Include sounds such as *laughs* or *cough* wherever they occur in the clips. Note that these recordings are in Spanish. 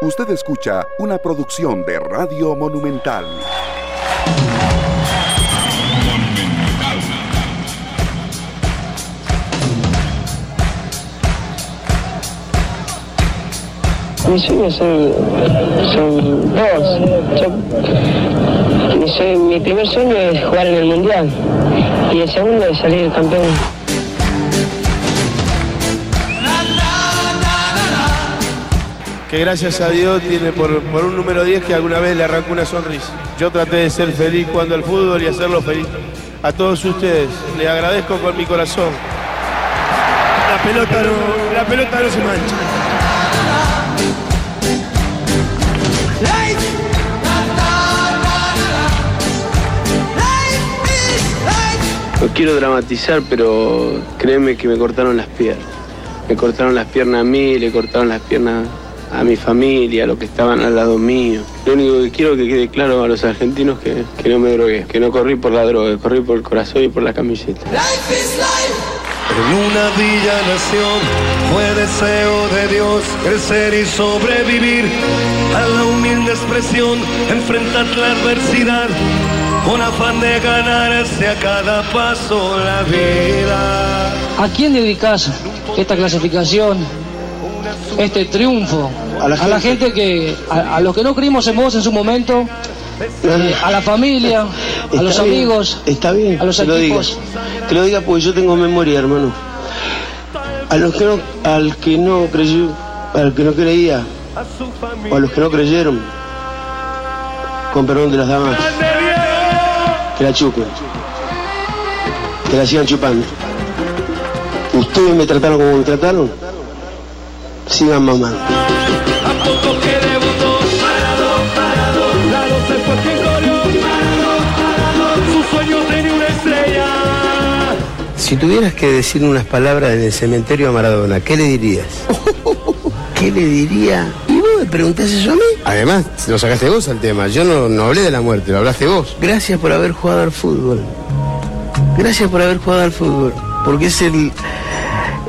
Usted escucha una producción de Radio Monumental. Mis sueños son, son dos. Yo- mi, mi primer sueño es jugar en el Mundial y el segundo es salir campeón. Que gracias a Dios tiene por, por un número 10 que alguna vez le arrancó una sonrisa. Yo traté de ser feliz cuando al fútbol y hacerlo feliz. A todos ustedes, les agradezco con mi corazón. La pelota no, la pelota no se mancha. No quiero dramatizar, pero créeme que me cortaron las piernas. Me cortaron las piernas a mí, le cortaron las piernas a mi familia, a los que estaban al lado mío. Lo único que quiero que quede claro a los argentinos que, que no me drogué, que no corrí por la droga, corrí por el corazón y por la camiseta. En una villa nación fue deseo de Dios crecer y sobrevivir a la humilde expresión, enfrentar la adversidad con afán de ganarse a cada paso la vida. ¿A quién dedicas esta clasificación, este triunfo? A la, gente que, a, a los que no creímos en vos en su momento, eh, a la familia, a los bien, amigos, Está bien, a los que lo diga. equipos. Que lo diga porque yo tengo memoria, hermano. A los que no, al que no creyó, al que no creía, o a los que no creyeron, con perdón de las damas, que la chupen, que la sigan chupando. Ustedes me trataron como me trataron, sigan mamando. Si tuvieras que decir unas palabras en el cementerio a Maradona, ¿qué le dirías? *laughs* ¿Qué le diría? ¿Y vos me preguntás eso a mí? Además, lo sacaste vos al tema. Yo no, no hablé de la muerte, lo hablaste vos. Gracias por haber jugado al fútbol. Gracias por haber jugado al fútbol. Porque es el,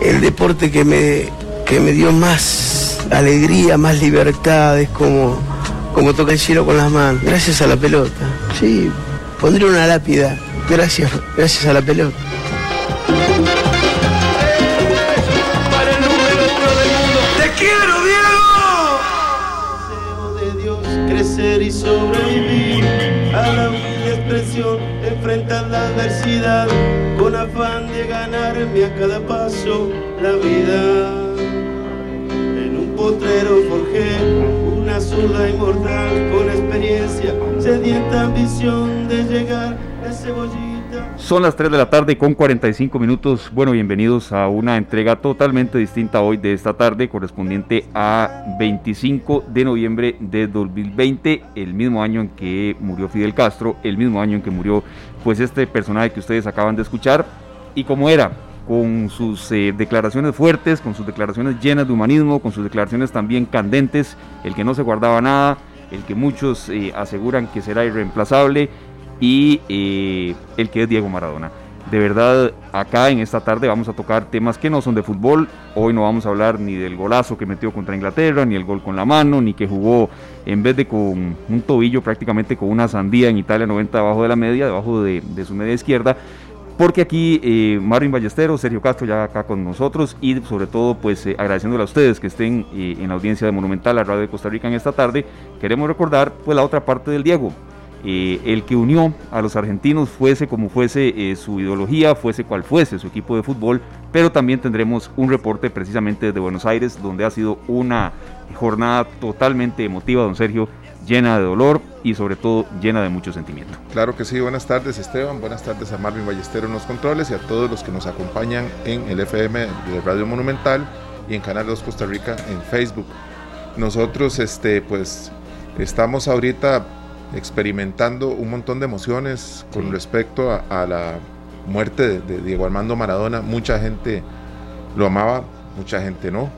el deporte que me, que me dio más alegría, más libertad. Es como, como tocar el cielo con las manos. Gracias a la pelota. Sí, pondré una lápida. Gracias, gracias a la pelota. Para el número uno del mundo. ¡Te quiero, Diego! de Dios crecer y sobrevivir a la humilde expresión, enfrentar la adversidad con afán de ganarme a cada paso la vida. Son las 3 de la tarde con 45 minutos. Bueno, bienvenidos a una entrega totalmente distinta hoy de esta tarde, correspondiente a 25 de noviembre de 2020, el mismo año en que murió Fidel Castro, el mismo año en que murió pues este personaje que ustedes acaban de escuchar. Y como era, con sus eh, declaraciones fuertes, con sus declaraciones llenas de humanismo, con sus declaraciones también candentes, el que no se guardaba nada, el que muchos eh, aseguran que será irreemplazable y eh, el que es Diego Maradona. De verdad, acá en esta tarde vamos a tocar temas que no son de fútbol. Hoy no vamos a hablar ni del golazo que metió contra Inglaterra, ni el gol con la mano, ni que jugó en vez de con un tobillo prácticamente con una sandía en Italia 90 debajo de la media, debajo de, de su media izquierda. Porque aquí eh, Marvin Ballesteros, Sergio Castro ya acá con nosotros y sobre todo pues eh, agradeciéndole a ustedes que estén eh, en la audiencia de Monumental, la radio de Costa Rica en esta tarde, queremos recordar pues la otra parte del Diego, eh, el que unió a los argentinos fuese como fuese su ideología, fuese cual fuese su equipo de fútbol, pero también tendremos un reporte precisamente desde Buenos Aires, donde ha sido una jornada totalmente emotiva, don Sergio, llena de dolor y sobre todo llena de mucho sentimiento. Claro que sí, buenas tardes Esteban, buenas tardes a Marvin Ballestero en los controles y a todos los que nos acompañan en el FM de Radio Monumental y en Canal 2 Costa Rica en Facebook. Nosotros este pues estamos ahorita experimentando un montón de emociones con Sí. respecto a, a la muerte de, de Diego Armando Maradona. Mucha gente lo amaba, mucha gente no.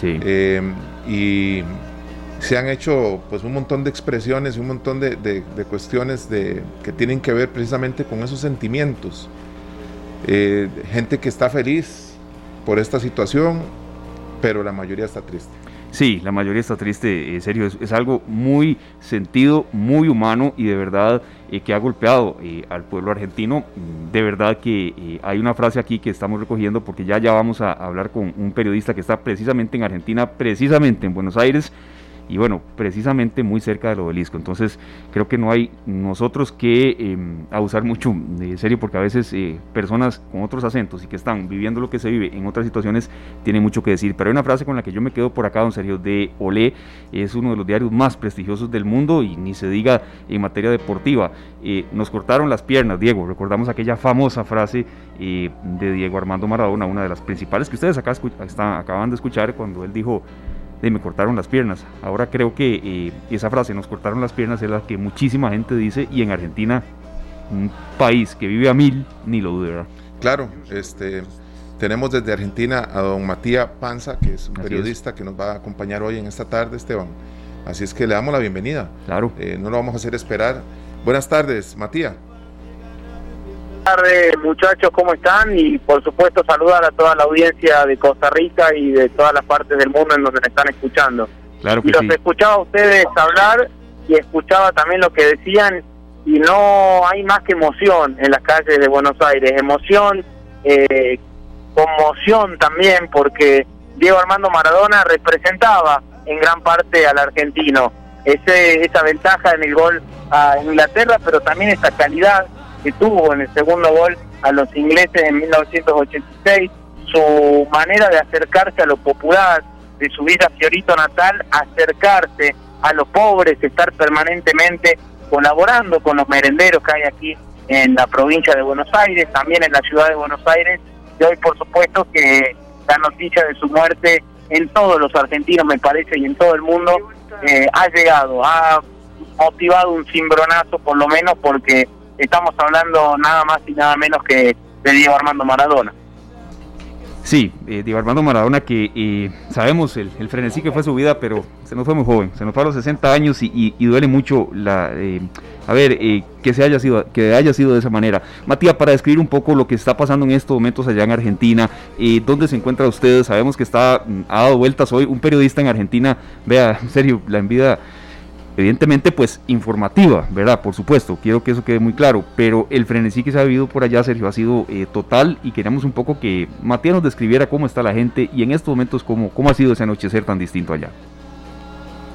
Sí. Eh, y se han hecho pues un montón de expresiones y un montón de, de- cuestiones de, que tienen que ver precisamente con esos sentimientos. Eh, gente que está feliz por esta situación, pero la mayoría está triste. Sí, la mayoría está triste, en serio, es, algo muy sentido, muy humano y de verdad eh, que ha golpeado eh, al pueblo argentino. De verdad que eh, hay una frase aquí que estamos recogiendo porque ya, ya vamos a hablar con un periodista que está precisamente en Argentina, precisamente en Buenos Aires y bueno, precisamente muy cerca del obelisco. Entonces creo que no hay nosotros que em, abusar mucho de serio porque a veces eh, personas con otros acentos y que están viviendo lo que se vive en otras situaciones tienen mucho que decir. Pero hay una frase con la que yo me quedo por acá, don Sergio, de Olé, es uno de los diarios más prestigiosos del mundo y ni se diga en materia deportiva. Eh, nos cortaron las piernas, Diego, recordamos aquella famosa frase eh, de Diego Armando Maradona, una de las principales que ustedes acá acaban de escuchar cuando él dijo de me cortaron las piernas. Ahora creo que eh, esa frase, nos cortaron las piernas, es la que muchísima gente dice y en Argentina, un país que vive a mil, ni lo dude, Claro, este, tenemos desde Argentina a don Matías Panza, que es un periodista que nos va a acompañar hoy en esta tarde, Esteban. Así es que le damos la bienvenida. Claro. Eh, no lo vamos a hacer esperar. Buenas tardes, Matías tardes muchachos, ¿cómo están? Y por supuesto saludar a toda la audiencia de Costa Rica y de todas las partes del mundo en donde me están escuchando. Claro que y los escuchaba a ustedes hablar y escuchaba también lo que decían y no hay más que emoción en las calles de Buenos Aires, emoción, eh, conmoción también porque Diego Armando Maradona representaba en gran parte al argentino. Ese, esa ventaja en el gol a Inglaterra, pero también esa calidad que tuvo en el segundo gol a los ingleses en 1986, su manera de acercarse a lo popular, de subir a Fiorito Natal, acercarse a los pobres, estar permanentemente colaborando con los merenderos que hay aquí en la provincia de Buenos Aires, también en la ciudad de Buenos Aires, y hoy por supuesto que la noticia de su muerte en todos los argentinos me parece y en todo el mundo eh, ha llegado, ha motivado un cimbronazo por lo menos porque estamos hablando nada más y nada menos que de Diego Armando Maradona. Sí, eh, Diego Armando Maradona que eh, sabemos el, el, frenesí que fue su vida, pero se nos fue muy joven, se nos fue a los 60 años y, duele mucho la, eh, a ver, que se haya sido, que haya sido de esa manera. Matías, para describir un poco lo que está pasando en estos momentos allá en Argentina, ¿dónde se encuentra usted? Sabemos que está, mm, ha dado vueltas hoy un periodista en Argentina, vea, en serio, la envidia evidentemente pues informativa, ¿verdad? Por supuesto, quiero que eso quede muy claro, pero el frenesí que se ha vivido por allá, Sergio, ha sido eh, total y queríamos un poco que Matías nos describiera cómo está la gente y en estos momentos cómo, cómo ha sido ese anochecer tan distinto allá.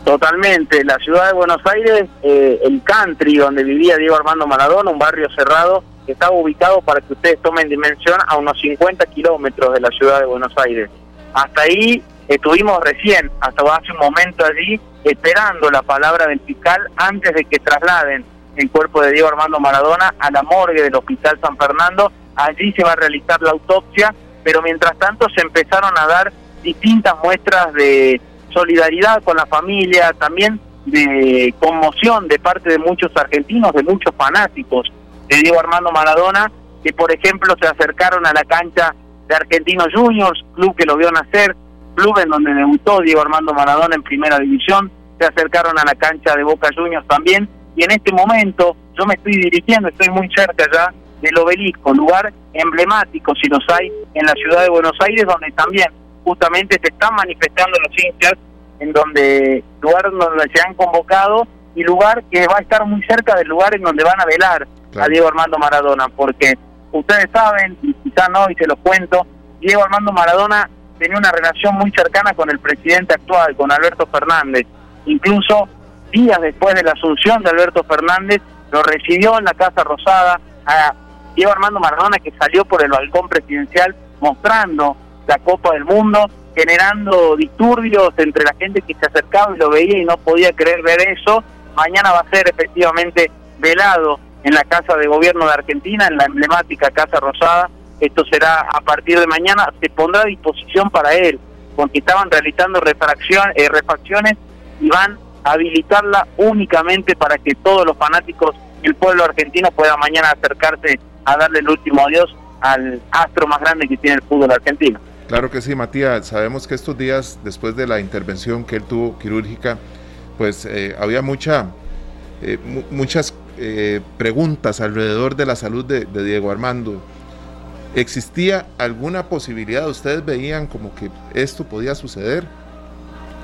Totalmente, la ciudad de Buenos Aires, eh, el country donde vivía Diego Armando Maradona, un barrio cerrado, estaba ubicado para que ustedes tomen dimensión a unos 50 kilómetros de la ciudad de Buenos Aires. Hasta ahí estuvimos recién, hasta hace un momento allí, esperando la palabra del fiscal antes de que trasladen el cuerpo de Diego Armando Maradona a la morgue del Hospital San Fernando. Allí se va a realizar la autopsia, pero mientras tanto se empezaron a dar distintas muestras de solidaridad con la familia, también de conmoción de parte de muchos argentinos, de muchos fanáticos de Diego Armando Maradona, que por ejemplo se acercaron a la cancha de Argentinos Juniors, club que lo vio nacer, club en donde debutó Diego Armando Maradona en primera división, se acercaron a la cancha de Boca Juniors también, y en este momento yo me estoy dirigiendo, estoy muy cerca ya del obelisco, lugar emblemático si los hay en la ciudad de Buenos Aires, donde también justamente se están manifestando los hinchas, en donde lugar donde se han convocado y lugar que va a estar muy cerca del lugar en donde van a velar a Diego Armando Maradona, porque ustedes saben, y quizá no, y se los cuento, Diego Armando Maradona tenía una relación muy cercana con el presidente actual, con Alberto Fernández. Incluso días después de la asunción de Alberto Fernández, lo recibió en la Casa Rosada a Diego Armando Maradona, que salió por el balcón presidencial mostrando la Copa del Mundo, generando disturbios entre la gente que se acercaba y lo veía y no podía creer ver eso. Mañana va a ser efectivamente velado en la Casa de Gobierno de Argentina, en la emblemática Casa Rosada, esto será a partir de mañana, se pondrá a disposición para él, porque estaban realizando refracción, eh, refacciones y van a habilitarla únicamente para que todos los fanáticos del pueblo argentino puedan mañana acercarse a darle el último adiós al astro más grande que tiene el fútbol argentino. Claro que sí, Matías. Sabemos que estos días, después de la intervención que él tuvo quirúrgica, pues eh, había mucha, eh, muchas eh, preguntas alrededor de la salud de Diego Armando. ¿Existía alguna posibilidad? ¿Ustedes veían como que esto podía suceder?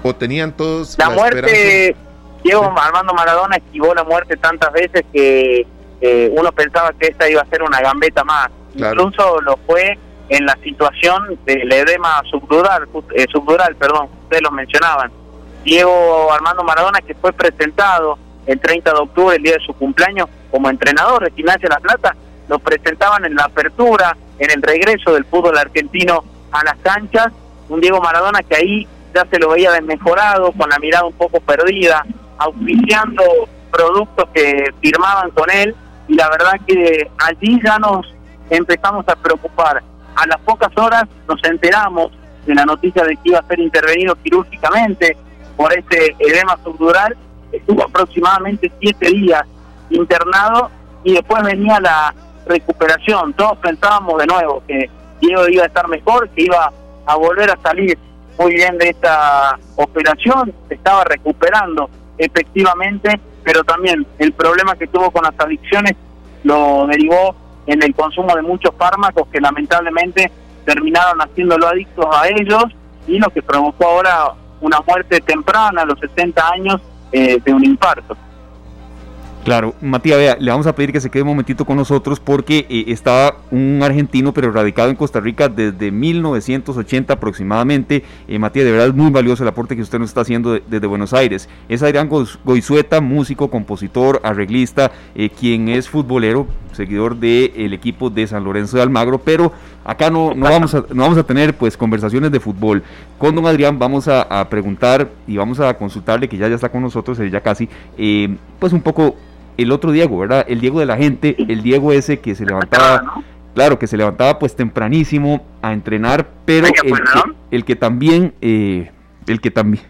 ¿O tenían todos la, muerte? Diego Armando Maradona esquivó la muerte tantas veces que eh, uno pensaba que esta iba a ser una gambeta más. Incluso lo fue en la situación del edema subdural, eh, subdural, perdón, ustedes lo mencionaban. Diego Armando Maradona que fue presentado el 30 de octubre, el día de su cumpleaños, como entrenador de Gimnasia La Plata, lo presentaban en la apertura, en el regreso del fútbol argentino a las canchas, un Diego Maradona que ahí ya se lo veía desmejorado, con la mirada un poco perdida, auspiciando productos que firmaban con él, y la verdad que allí ya nos empezamos a preocupar. A las pocas horas nos enteramos de la noticia de que iba a ser intervenido quirúrgicamente por este edema subdural, estuvo aproximadamente siete días internado y después venía la recuperación. Todos pensábamos de nuevo que Diego iba a estar mejor, que iba a volver a salir muy bien de esta operación, se estaba recuperando efectivamente, pero también el problema que tuvo con las adicciones lo derivó en el consumo de muchos fármacos que lamentablemente terminaron haciéndolo adictos a ellos y lo que provocó ahora una muerte temprana a los 60 años eh, de un infarto. Claro, Matías, vea, le vamos a pedir que se quede un momentito con nosotros porque eh, estaba un argentino, pero radicado en Costa Rica desde 1980 aproximadamente. Eh, Matías, de verdad es muy valioso el aporte que usted nos está haciendo desde Buenos Aires. Es Adrián Goizueta, músico, compositor, arreglista, eh, quien es futbolero, seguidor del equipo de San Lorenzo de Almagro, pero acá no, no, vamos a, no vamos a tener pues conversaciones de fútbol. Con don Adrián vamos a, preguntar y vamos a consultarle, que ya, ya está con nosotros, ya casi, pues un poco el otro Diego, ¿verdad? El Diego de la gente, el Diego ese que se levantaba, claro, que se levantaba pues tempranísimo a entrenar, pero el que, también, eh, el que también,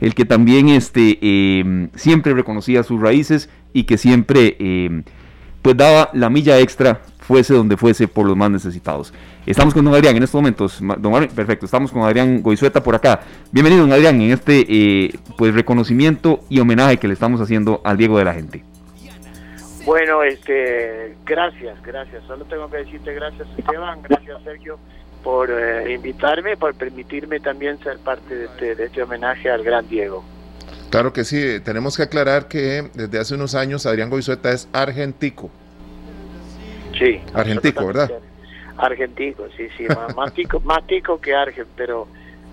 el que también este, eh, siempre reconocía sus raíces y que siempre eh, pues daba la milla extra fuese donde fuese por los más necesitados. Estamos con don Adrián en estos momentos. Don perfecto, estamos con Adrián Goizueta por acá. Bienvenido, don Adrián, en este pues reconocimiento y homenaje que le estamos haciendo al Diego de la gente. Bueno, este, gracias, gracias. Solo tengo que decirte gracias Esteban, gracias Sergio por eh, invitarme, por permitirme también ser parte de este, de este homenaje al gran Diego. Claro que sí, tenemos que aclarar que desde hace unos años Adrián Goizueta es argentico. Sí. Argentico, ¿verdad? Argentico, sí, sí, más, *laughs* tico, más tico que argen, pero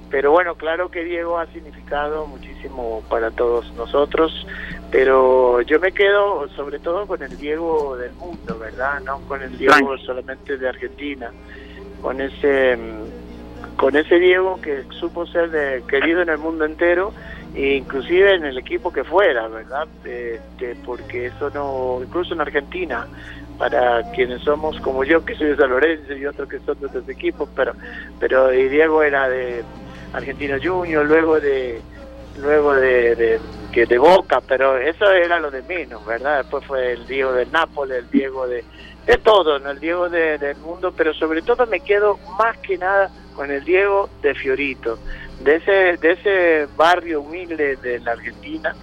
pero bueno, claro que Diego ha significado muchísimo para todos nosotros, pero yo me quedo sobre todo con el Diego del mundo, ¿verdad? No con el Diego solamente de Argentina, con ese con ese Diego que supo ser de, querido en el mundo entero e inclusive en el equipo que fuera, ¿verdad? Este, porque eso no, incluso en Argentina, para quienes somos como yo, que soy de San Lorenzo y otros que son de otros equipos, pero, pero Diego era de Argentino Junior, luego de luego de, que de Boca, pero eso era lo de menos, ¿verdad? Después fue el Diego del Nápoles, el Diego de, de todo, ¿no? el Diego del mundo, pero sobre todo me quedo más que nada con el Diego de Fiorito, de ese, de ese barrio humilde de la Argentina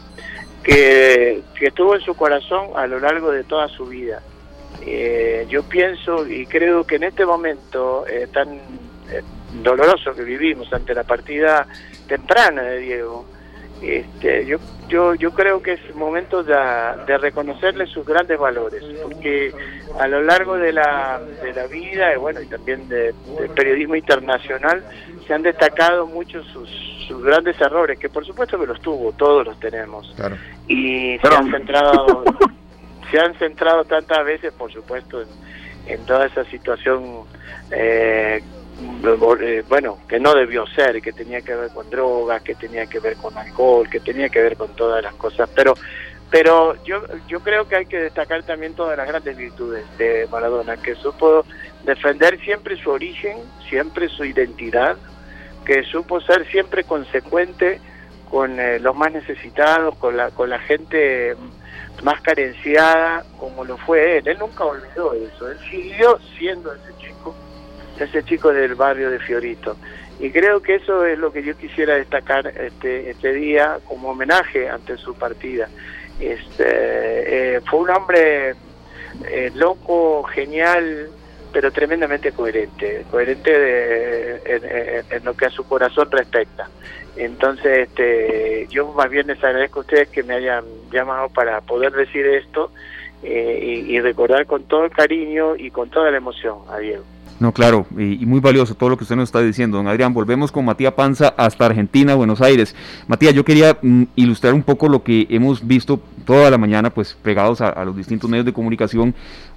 que, que estuvo en su corazón a lo largo de toda su vida. Eh, yo pienso y creo que en este momento eh, tan eh, doloroso que vivimos ante la partida temprana de Diego, este, yo, yo, yo creo que es momento de, reconocerle sus grandes valores, porque a lo largo de la, de la vida y bueno y también del periodismo internacional se han destacado muchos sus, sus grandes errores, que por supuesto que los tuvo, todos los tenemos, y se han centrado *laughs* se han centrado tantas veces, por supuesto, en, en toda esa situación eh, eh, bueno, que no debió ser, que tenía que ver con drogas, que tenía que ver con alcohol, que tenía que ver con todas las cosas, pero pero yo yo creo que hay que destacar también todas las grandes virtudes de Maradona, que supo defender siempre su origen, siempre su identidad, que supo ser siempre consecuente con eh, los más necesitados, con la con la gente más carenciada, como lo fue él. Él nunca olvidó eso, él siguió siendo ese chico ese chico del barrio de Fiorito. Y creo que eso es lo que yo quisiera destacar este, este día como homenaje ante su partida. Este, eh, fue un hombre eh, loco, genial, pero tremendamente coherente, coherente de, en, lo que a su corazón respecta. Entonces, este, yo más bien les agradezco a ustedes que me hayan llamado para poder decir esto eh, y, recordar con todo el cariño y con toda la emoción a Diego. No, claro, y, muy valioso todo lo que usted nos está diciendo, don Adrián. Volvemos con Matías Panza hasta Argentina, Buenos Aires. Matías, yo quería mm, ilustrar un poco lo que hemos visto toda la mañana, pues pegados a, los distintos medios de comunicación.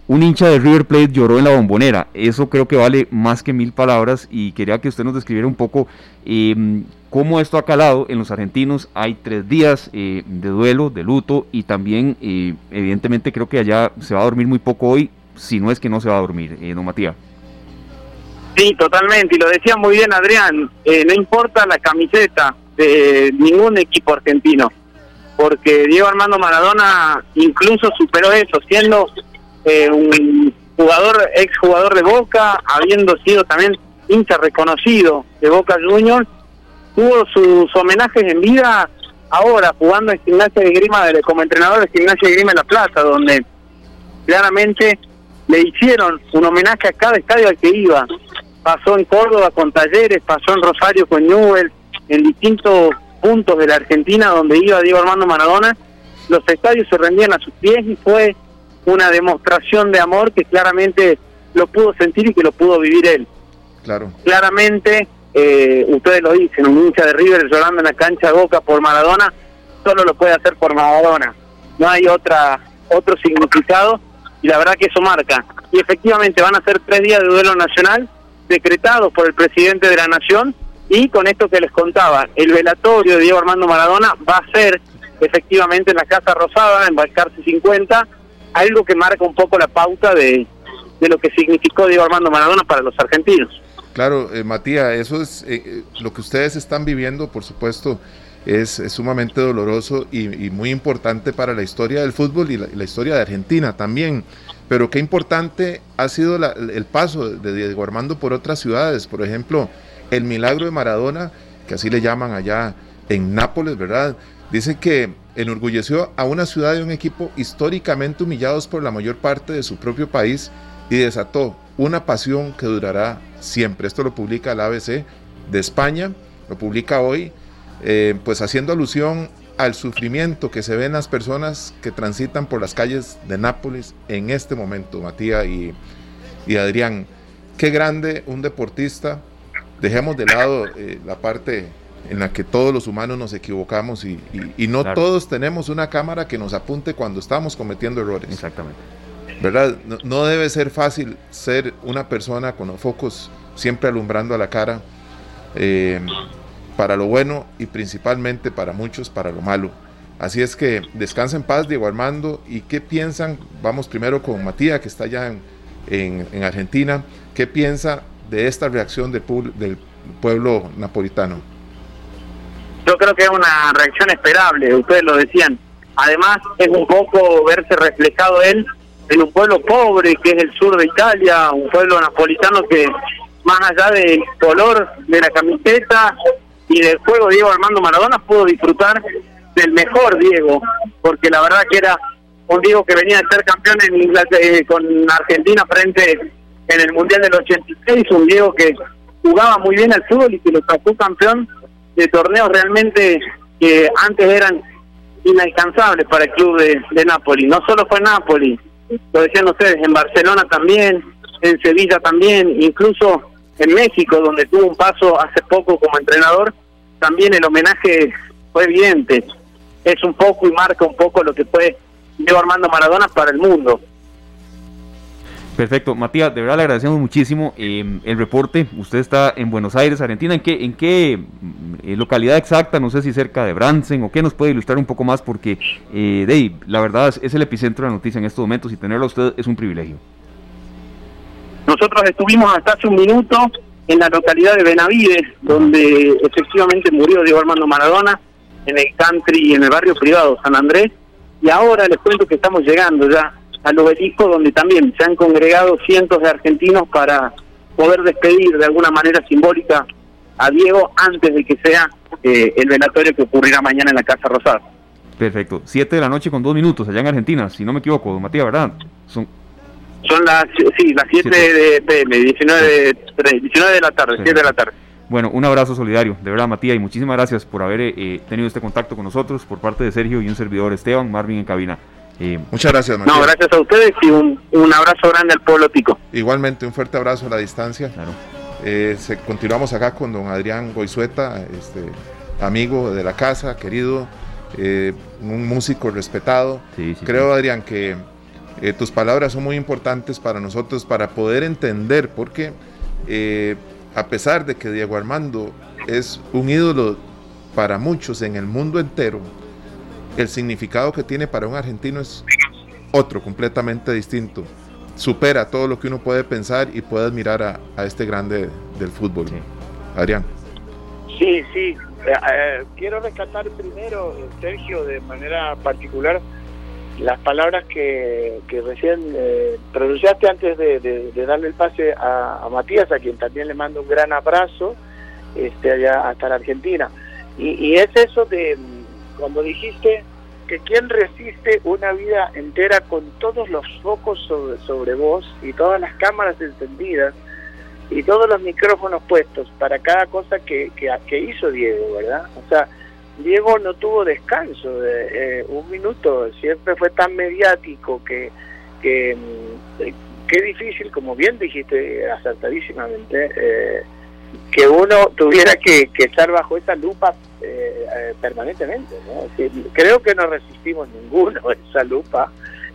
Un hincha de River Plate lloró en la bombonera. Eso creo que vale más que mil palabras y quería que usted nos describiera un poco em, cómo esto ha calado en los argentinos. Hay tres días eh, de duelo, de luto y también, eh, evidentemente, creo que allá se va a dormir muy poco hoy, si no es que no se va a dormir, eh, don Matías. Sí, totalmente, y lo decía muy bien Adrián, no importa la camiseta de ningún equipo argentino, porque Diego Armando Maradona incluso superó eso, siendo eh, un jugador, ex jugador de Boca, habiendo sido también hincha reconocido de Boca Juniors, tuvo sus homenajes en vida ahora jugando en Gimnasia de Grima como entrenador de Gimnasia de Grima en La Plaza, donde claramente le hicieron un homenaje a cada estadio al que iba. Pasó en Córdoba con Talleres, pasó en Rosario con Newell, en distintos puntos de la Argentina donde iba Diego Armando Maradona, los estadios se rendían a sus pies y fue una demostración de amor que claramente lo pudo sentir y que lo pudo vivir él. Claro. Claramente, eh, ustedes lo dicen, un hincha de River llorando en la cancha de Boca por Maradona, solo lo puede hacer por Maradona. No hay otra otro significado y la verdad que eso marca. Y efectivamente van a ser tres días de duelo nacional decretados por el presidente de la Nación y con esto que les contaba, el velatorio de Diego Armando Maradona va a ser efectivamente en la Casa Rosada, en Balcarce 50, algo que marca un poco la pauta de, de lo que significó Diego Armando Maradona para los argentinos. Claro, eh, Matías, eso es eh, eh, lo que ustedes están viviendo, por supuesto, es, sumamente doloroso y, muy importante para la historia del fútbol y la, historia de Argentina también. Pero qué importante ha sido el paso de Diego Armando por otras ciudades, por ejemplo, el milagro de Maradona, que así le llaman allá en Nápoles, ¿verdad? Dice que enorgulleció a una ciudad y un equipo históricamente humillados por la mayor parte de su propio país y desató una pasión que durará siempre. Esto lo publica el ABC de España, lo publica hoy, eh, pues haciendo alusión al sufrimiento que se ve en las personas que transitan por las calles de Nápoles en este momento, Matías y, y Adrián. Qué grande un deportista dejemos de lado eh, la parte en la que todos los humanos nos equivocamos y, no todos tenemos una cámara que nos apunte cuando estamos cometiendo errores. Exactamente. ¿Verdad? No, debe ser fácil ser una persona con los focos siempre alumbrando a la cara eh, para lo bueno y principalmente para muchos para lo malo. Así es que descansa en paz, Diego Armando. ¿Y qué piensan? Vamos primero con Matías, que está allá en, en Argentina. ¿Qué piensa de esta reacción del pueblo napolitano? Yo creo que es una reacción esperable, ustedes lo decían. Además, es un poco verse reflejado él en un pueblo pobre que es el sur de Italia, un pueblo napolitano que más allá del color de la camiseta y del juego Diego Armando Maradona pudo disfrutar del mejor Diego, porque la verdad que era un Diego que venía de ser campeón en Inglaterra, eh, con Argentina frente en el Mundial del 86, un Diego que jugaba muy bien al fútbol y que lo sacó campeón de torneos realmente que antes eran inalcanzables para el club de, de Napoli. No solo fue Napoli, lo decían ustedes, en Barcelona también, en Sevilla también, incluso en México, donde tuvo un paso hace poco como entrenador, también el homenaje fue evidente. Es un poco y marca un poco lo que fue Diego Armando Maradona para el mundo. Perfecto, Matías, de verdad le agradecemos muchísimo em, el reporte. Usted está en Buenos Aires, Argentina. ¿En qué, en qué eh, localidad exacta? No sé si cerca de Bransen o qué nos puede ilustrar un poco más, porque eh, Dave, la verdad es, el epicentro de la noticia en estos momentos y tenerlo a usted es un privilegio. Nosotros estuvimos hasta hace un minuto en la localidad de Benavides, donde efectivamente murió Diego Armando Maradona, en el country, en el barrio privado San Andrés. Y ahora les cuento que estamos llegando ya al obelisco donde también se han congregado cientos de argentinos para poder despedir de alguna manera simbólica a Diego antes de que sea eh, el velatorio que ocurrirá mañana en la Casa Rosada. Perfecto. Siete de la noche con dos minutos allá en Argentina, si no me equivoco, Matías, ¿verdad? Son... Son las, sí, las 7 de PM, 19 de, 19 de la tarde, 7 de la tarde. Bueno, un abrazo solidario, de verdad, Matías, y muchísimas gracias por haber eh, tenido este contacto con nosotros por parte de Sergio y un servidor Esteban, Marvin en cabina. Eh, Muchas gracias, Matías. No, gracias a ustedes y un, un, abrazo grande al pueblo tico. Igualmente, un fuerte abrazo a la distancia. Claro. Eh, se, continuamos acá con don Adrián Goizueta, este, amigo de la casa, querido, un músico respetado. Creo, Adrián, que tus palabras son muy importantes para nosotros para poder entender, porque a pesar de que Diego Armando es un ídolo para muchos en el mundo entero, el significado que tiene para un argentino es otro, completamente distinto. Supera todo lo que uno puede pensar y puede admirar a, este grande del fútbol. Adrián. Sí, sí. Eh, eh, quiero rescatar primero, Sergio, de manera particular, las palabras que, recién eh, pronunciaste antes de, darle el pase a, Matías, a quien también le mando un gran abrazo, este, allá hasta la Argentina. Y, es eso de cuando dijiste que quien resiste una vida entera con todos los focos sobre, sobre vos y todas las cámaras encendidas y todos los micrófonos puestos para cada cosa que, que, que hizo Diego, ¿verdad? O sea, Diego no tuvo descanso de eh, un minuto, siempre fue tan mediático que, que mm, qué difícil, como bien dijiste acertadísimamente, eh, que uno tuviera que, estar bajo esa lupa eh, permanentemente. creo que no resistimos ninguno esa lupa.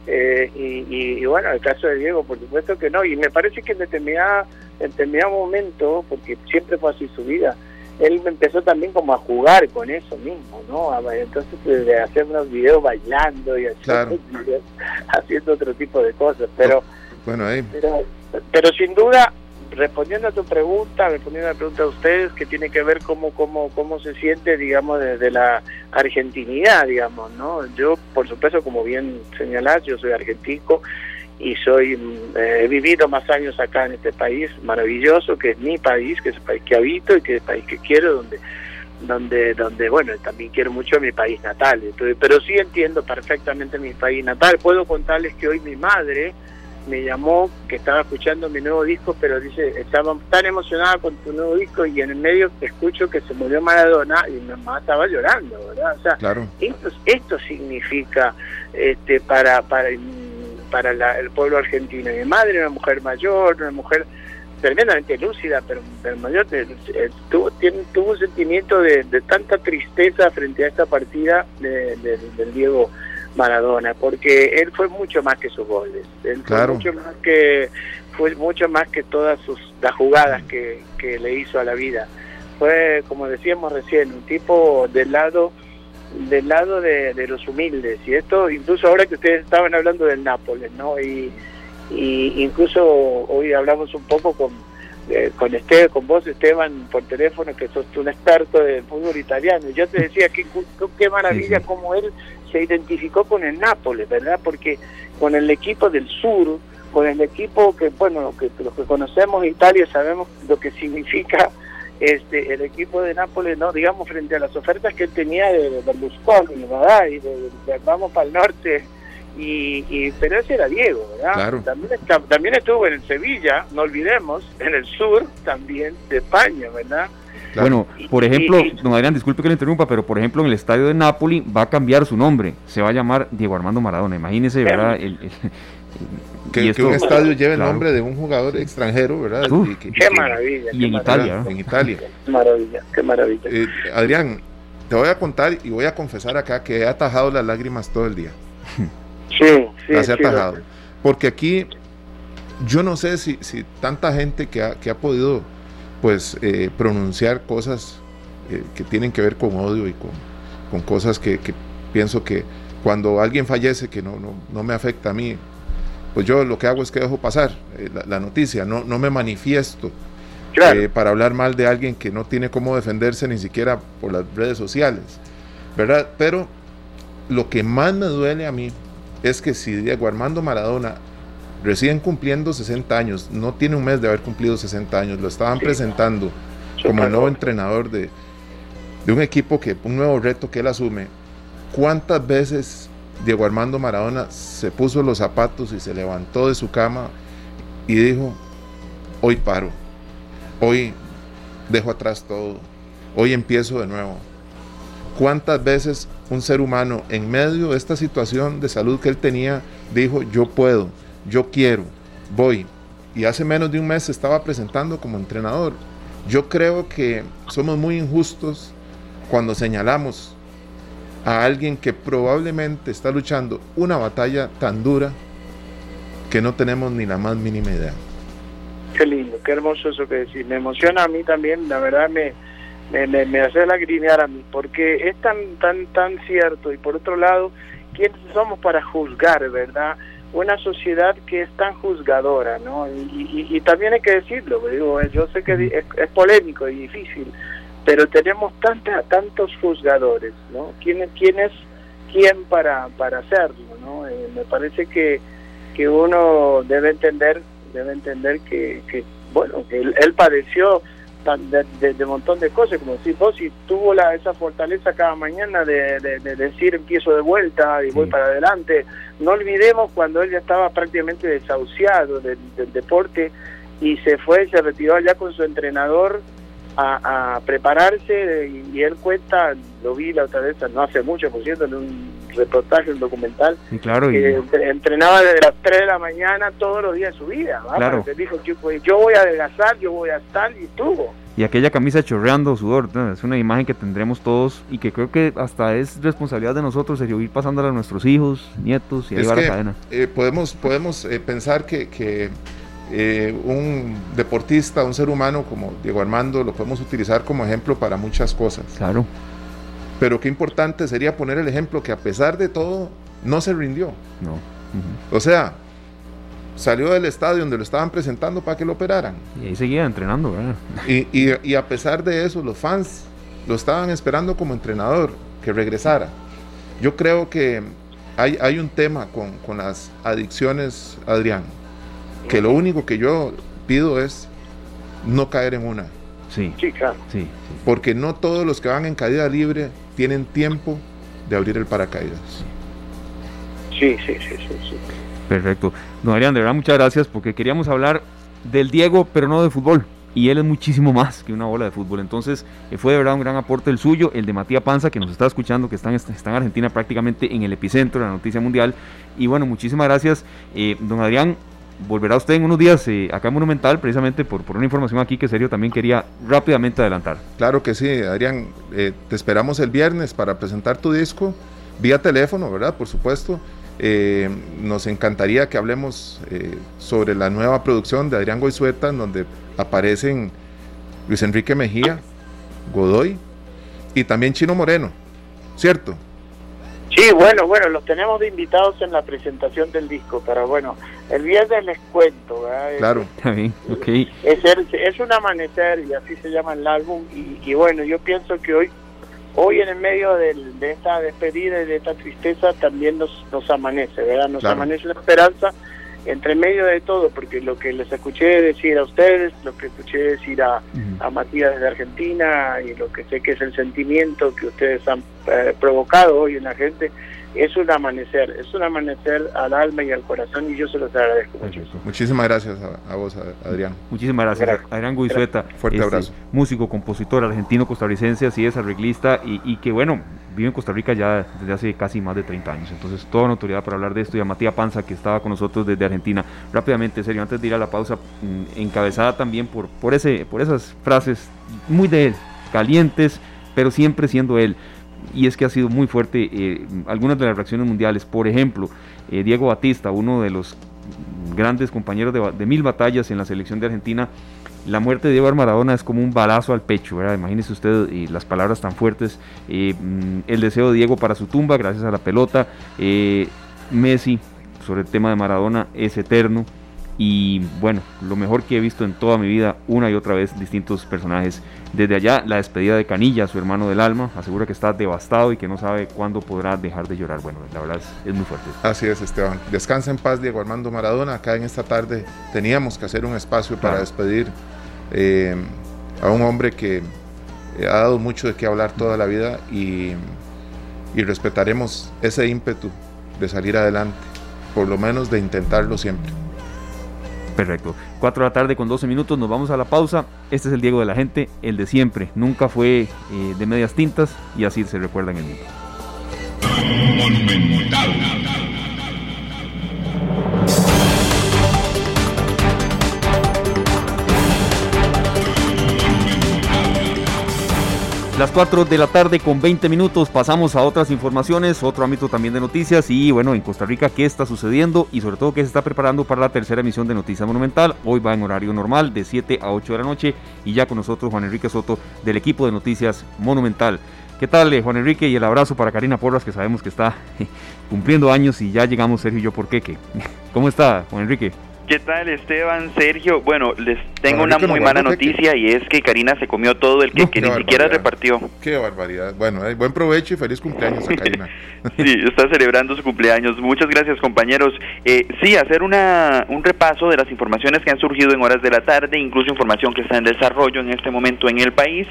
y, y, bueno, el caso de Diego, por supuesto que no. Y me parece que en determinado, en determinado momento, porque siempre fue así su vida, él empezó también como a jugar con eso mismo, ¿no? Entonces pues, de hacer unos videos bailando y haciendo, *laughs* otro tipo de cosas, pero, bueno, pero, pero sin duda respondiendo a tu pregunta, respondiendo a la pregunta de ustedes, que tiene que ver cómo, cómo, cómo se siente, digamos, desde la argentinidad, digamos, ¿no? Yo, por supuesto, como bien señalás, yo soy argentino, y soy eh, he vivido más años acá en este país maravilloso que es mi país que es el país que habito y que es el país que quiero donde donde donde bueno también quiero mucho mi país natal. Pero sí entiendo perfectamente mi país natal. Puedo contarles que hoy mi madre me llamó que estaba escuchando mi nuevo disco pero dice estaba tan emocionada con tu nuevo disco y en el medio escucho que se murió Maradona y mi mamá estaba llorando verdad o sea esto esto significa este para para para el pueblo argentino. Mi madre, una mujer mayor, una mujer tremendamente lúcida, pero, mayor, eh, tuvo, tiene, tuvo un sentimiento de, tanta tristeza frente a esta partida de, del Diego Maradona, porque él fue mucho más que sus goles, él fue mucho más que fue mucho más que todas sus las jugadas que, que le hizo a la vida. Fue, como decíamos recién, un tipo del lado del lado de, los humildes y esto incluso ahora que ustedes estaban hablando del Nápoles no y, incluso hoy hablamos un poco con eh, con Esteban, con vos Esteban por teléfono que sos un experto del fútbol italiano. Y yo te decía que qué maravilla como él se identificó con el Nápoles verdad porque con el equipo del sur con el equipo que bueno que los que conocemos Italia sabemos lo que significa este, el equipo de Nápoles, no digamos, frente a las ofertas que él tenía de, Berlusconi, ¿verdad? Y de, vamos para el norte, y, pero ese era Diego, ¿verdad? También, también estuvo en el Sevilla, no olvidemos, en el sur también de España, ¿verdad? Bueno, por ejemplo, don Adrián, disculpe que le interrumpa, pero por ejemplo en el estadio de Nápoles va a cambiar su nombre, se va a llamar Diego Armando Maradona, imagínese, ¿verdad? El, que, un estadio lleve el nombre de un jugador extranjero, ¿verdad? qué maravilla. Y en Italia. En Italia. Qué maravilla, qué maravilla. Eh, Adrián, te voy a contar y voy a confesar acá que he atajado las lágrimas todo el día. Sí, sí. Las he atajado. Porque aquí yo no sé si, si tanta gente que ha, que ha podido pues eh, pronunciar cosas eh, que tienen que ver con odio y con, con cosas que, que, pienso que cuando alguien fallece que no, no, no me afecta a mí, pues yo lo que hago es que dejo pasar eh, la, noticia, no, no me manifiesto eh, para hablar mal de alguien que no tiene cómo defenderse ni siquiera por las redes sociales, ¿verdad? Pero lo que más me duele a mí es que si Diego Armando Maradona recién cumpliendo 60 años, no tiene un mes de haber cumplido 60 años, lo estaban presentando como el nuevo entrenador de, de un equipo que, un nuevo reto que él asume, ¿cuántas veces Diego Armando Maradona se puso los zapatos y se levantó de su cama y dijo, hoy paro, hoy dejo atrás todo, hoy empiezo de nuevo. ¿Cuántas veces un ser humano en medio de esta situación de salud que él tenía dijo, yo puedo, yo quiero, voy? Y hace menos de un mes estaba presentando como entrenador. Yo creo que somos muy injustos cuando señalamos a alguien que probablemente está luchando una batalla tan dura que no tenemos ni la más mínima idea. Qué lindo, qué hermoso eso que decís. Me emociona a mí también, la verdad me, me, me, hace lagrimear a mí, porque es tan, tan, tan cierto. Y por otro lado, ¿quiénes somos para juzgar, verdad? Una sociedad que es tan juzgadora, ¿no? Y, también hay que decirlo, digo, yo sé que es, polémico y difícil, pero tenemos tanta, tantos juzgadores, ¿no? ¿Quién, quién es quién para, para hacerlo, ¿no? Eh, me parece que, que uno debe entender, debe entender que, que bueno, que él padeció de, de, montón de cosas, como si vos, si tuvo la, esa fortaleza cada mañana de, decir empiezo de vuelta y voy para adelante. No olvidemos cuando él ya estaba prácticamente desahuciado del, deporte y se fue, se retiró allá con su entrenador a, prepararse y, él cuenta, lo vi la otra vez, no hace mucho, por cierto, en un reportaje, un documental, claro, que entrenaba desde las 3 de la mañana todos los días de su vida. Claro. dijo, yo, yo voy a adelgazar, yo voy a estar y estuvo. Y aquella camisa chorreando sudor, es una imagen que tendremos todos y que creo que hasta es responsabilidad de nosotros ir pasándola a nuestros hijos, nietos y ahí va la cadena. Eh, podemos podemos eh, pensar que, que eh, un deportista, un ser humano como Diego Armando, lo podemos utilizar como ejemplo para muchas cosas. Claro. Pero qué importante sería poner el ejemplo que a pesar de todo, no se rindió. No. O sea, salió del estadio donde lo estaban presentando para que lo operaran. Y ahí seguía entrenando, ¿verdad? Y, y, a pesar de eso, los fans lo estaban esperando como entrenador, que regresara. Yo creo que hay, hay un tema con, con las adicciones, Adrián que lo único que yo pido es no caer en una. Sí. Sí, claro. Sí, Porque no todos los que van en caída libre tienen tiempo de abrir el paracaídas. Sí, sí, sí, sí. sí. Perfecto. Don Adrián, de verdad muchas gracias porque queríamos hablar del Diego, pero no de fútbol. Y él es muchísimo más que una bola de fútbol. Entonces, eh, fue de verdad un gran aporte el suyo, el de Matías Panza, que nos está escuchando, que está en, está en Argentina prácticamente en el epicentro de la noticia mundial. Y bueno, muchísimas gracias, eh, don Adrián volverá usted en unos días eh, acá en Monumental, precisamente por, por una información aquí que Serio también quería rápidamente adelantar. Claro que sí, Adrián. Eh, te esperamos el viernes para presentar tu disco, vía teléfono, ¿verdad? Por supuesto. Eh, nos encantaría que hablemos sobre la nueva producción de Adrián Goizueta, en donde aparecen Luis Enrique Mejía, Godoy y también Chino Moreno, ¿cierto? Sí, bueno, bueno, los tenemos de invitados en la presentación del disco, pero bueno, el viernes les cuento. ¿verdad? Claro, okay. es, es, un amanecer y así se llama el álbum y, bueno, yo pienso que hoy, hoy en el medio de esta despedida y de esta tristeza también nos, nos amanece, ¿verdad? Nos amanece la esperanza entre medio de todo, porque lo que les escuché decir a ustedes, lo que escuché decir a, a Matías de Argentina y lo que sé que es el sentimiento que ustedes han eh, provocado hoy en la gente, es un amanecer, es un amanecer al alma y al corazón y yo se los agradezco mucho. Muchísimas gracias a, vos, Adrián. Muchísimas gracias, Adrián Guizueta. Fuerte este, abrazo. Músico, compositor argentino, costarricense, así es, arreglista y, y, que bueno, vive en Costa Rica ya desde hace casi más de 30 años. Entonces, toda una autoridad para hablar de esto y a Matías Panza que estaba con nosotros desde Argentina. Rápidamente, serio, antes de ir a la pausa, mm, encabezada también por, por, ese, por esas frases muy de él, calientes, pero siempre siendo él y es que ha sido muy fuerte eh, algunas de las reacciones mundiales. Por ejemplo, eh, Diego Batista, uno de los grandes compañeros de, mil batallas en la selección de Argentina, la muerte de Diego Maradona es como un balazo al pecho, ¿verdad? Imagínese usted eh, las palabras tan fuertes. Mm, el deseo de Diego para su tumba, gracias a la pelota. Messi, sobre el tema de Maradona, es eterno. Y bueno, lo mejor que he visto en toda mi vida, una y otra vez, distintos personajes. Desde allá, la despedida de Canilla, su hermano del alma, asegura que está devastado y que no sabe cuándo podrá dejar de llorar. Bueno, la verdad es, muy fuerte. Así es, Esteban. Descansa en paz, Diego Armando Maradona. Acá en esta tarde teníamos que hacer un espacio para despedir eh, a un hombre que ha dado mucho de qué hablar toda la vida y, y respetaremos ese ímpetu de salir adelante, por lo menos de intentarlo siempre. Perfecto. 4 de la tarde con 12 minutos, nos vamos a la pausa. Este es el Diego de la gente, el de siempre. Nunca fue eh, de medias tintas y así se recuerda en el mundo. Las 4 de la tarde con 20 minutos pasamos a otras informaciones, otro ámbito también de noticias y bueno, en Costa Rica qué está sucediendo y sobre todo qué se está preparando para la tercera emisión de Noticias Monumental. Hoy va en horario normal de 7 a 8 de la noche y ya con nosotros Juan Enrique Soto del equipo de Noticias Monumental. ¿Qué tal eh, Juan Enrique? Y el abrazo para Karina Porras que sabemos que está *laughs* cumpliendo años y ya llegamos Sergio y yo por qué. *laughs* ¿Cómo está Juan Enrique? ¿Qué tal Esteban, Sergio? Bueno, les tengo una muy mala noticia y es que Karina se comió todo el que, que ni siquiera repartió. Qué barbaridad. Bueno, buen provecho y feliz cumpleaños a Karina. *laughs* sí, está celebrando su cumpleaños. Muchas gracias compañeros. Eh, sí, hacer una, un repaso de las informaciones que han surgido en horas de la tarde, incluso información que está en desarrollo en este momento en el país.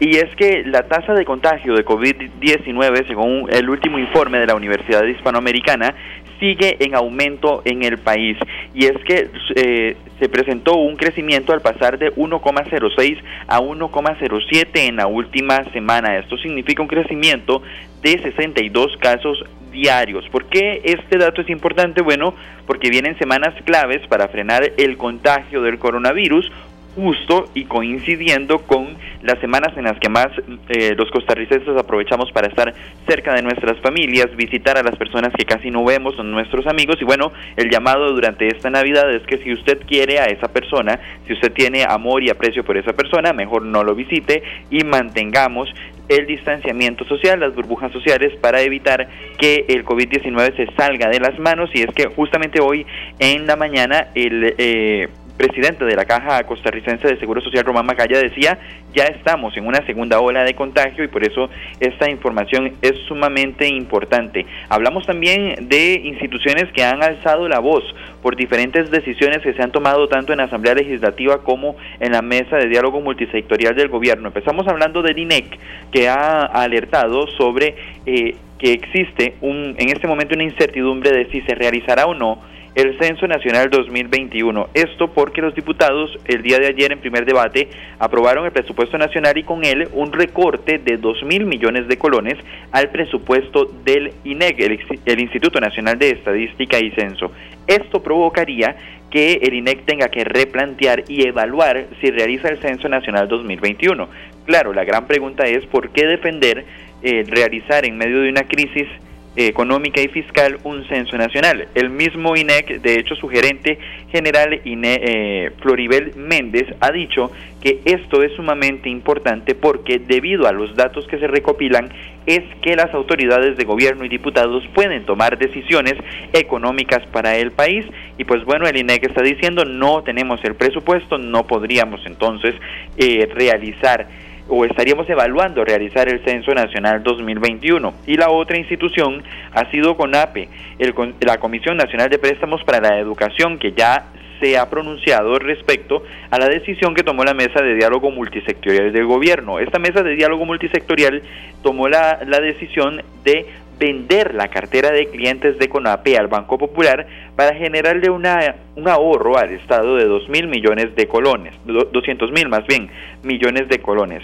Y es que la tasa de contagio de COVID-19, según el último informe de la Universidad Hispanoamericana, sigue en aumento en el país y es que eh, se presentó un crecimiento al pasar de 1,06 a 1,07 en la última semana. Esto significa un crecimiento de 62 casos diarios. ¿Por qué este dato es importante? Bueno, porque vienen semanas claves para frenar el contagio del coronavirus justo y coincidiendo con las semanas en las que más eh, los costarricenses aprovechamos para estar cerca de nuestras familias, visitar a las personas que casi no vemos, son nuestros amigos. Y bueno, el llamado durante esta Navidad es que si usted quiere a esa persona, si usted tiene amor y aprecio por esa persona, mejor no lo visite y mantengamos el distanciamiento social, las burbujas sociales para evitar que el COVID-19 se salga de las manos. Y es que justamente hoy en la mañana el... Eh, presidente de la Caja Costarricense de Seguro Social, Román Macaya, decía, ya estamos en una segunda ola de contagio y por eso esta información es sumamente importante. Hablamos también de instituciones que han alzado la voz por diferentes decisiones que se han tomado tanto en la Asamblea Legislativa como en la Mesa de Diálogo Multisectorial del Gobierno. Empezamos hablando de DINEC, que ha alertado sobre eh, que existe un, en este momento una incertidumbre de si se realizará o no el Censo Nacional 2021. Esto porque los diputados el día de ayer en primer debate aprobaron el presupuesto nacional y con él un recorte de 2 mil millones de colones al presupuesto del INEG, el, Instituto Nacional de Estadística y Censo. Esto provocaría que el INEC tenga que replantear y evaluar si realiza el Censo Nacional 2021. Claro, la gran pregunta es por qué defender eh, realizar en medio de una crisis económica y fiscal un censo nacional. El mismo INEC, de hecho su gerente general INE, eh, Floribel Méndez ha dicho que esto es sumamente importante porque debido a los datos que se recopilan es que las autoridades de gobierno y diputados pueden tomar decisiones económicas para el país y pues bueno el INEC está diciendo no tenemos el presupuesto, no podríamos entonces eh, realizar o estaríamos evaluando realizar el Censo Nacional 2021. Y la otra institución ha sido CONAPE, el, la Comisión Nacional de Préstamos para la Educación, que ya se ha pronunciado respecto a la decisión que tomó la mesa de diálogo multisectorial del gobierno. Esta mesa de diálogo multisectorial tomó la, la decisión de vender la cartera de clientes de CONAPE al Banco Popular para generarle una, un ahorro al Estado de 2 mil millones de colones, 200 mil más bien millones de colones.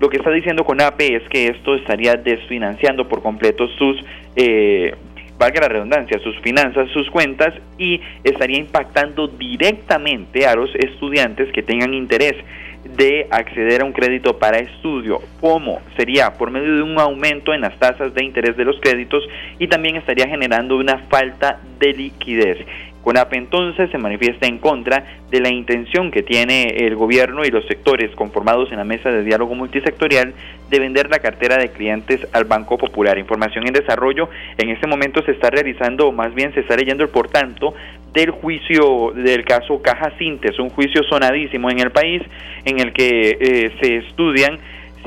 Lo que está diciendo CONAPE es que esto estaría desfinanciando por completo sus, eh, valga la redundancia, sus finanzas, sus cuentas y estaría impactando directamente a los estudiantes que tengan interés de acceder a un crédito para estudio. ¿Cómo? Sería por medio de un aumento en las tasas de interés de los créditos y también estaría generando una falta de liquidez. CONAP entonces se manifiesta en contra de la intención que tiene el gobierno y los sectores conformados en la mesa de diálogo multisectorial de vender la cartera de clientes al Banco Popular. Información en desarrollo, en este momento se está realizando, o más bien se está leyendo el por tanto del juicio del caso Caja Sintes, un juicio sonadísimo en el país en el que eh, se estudian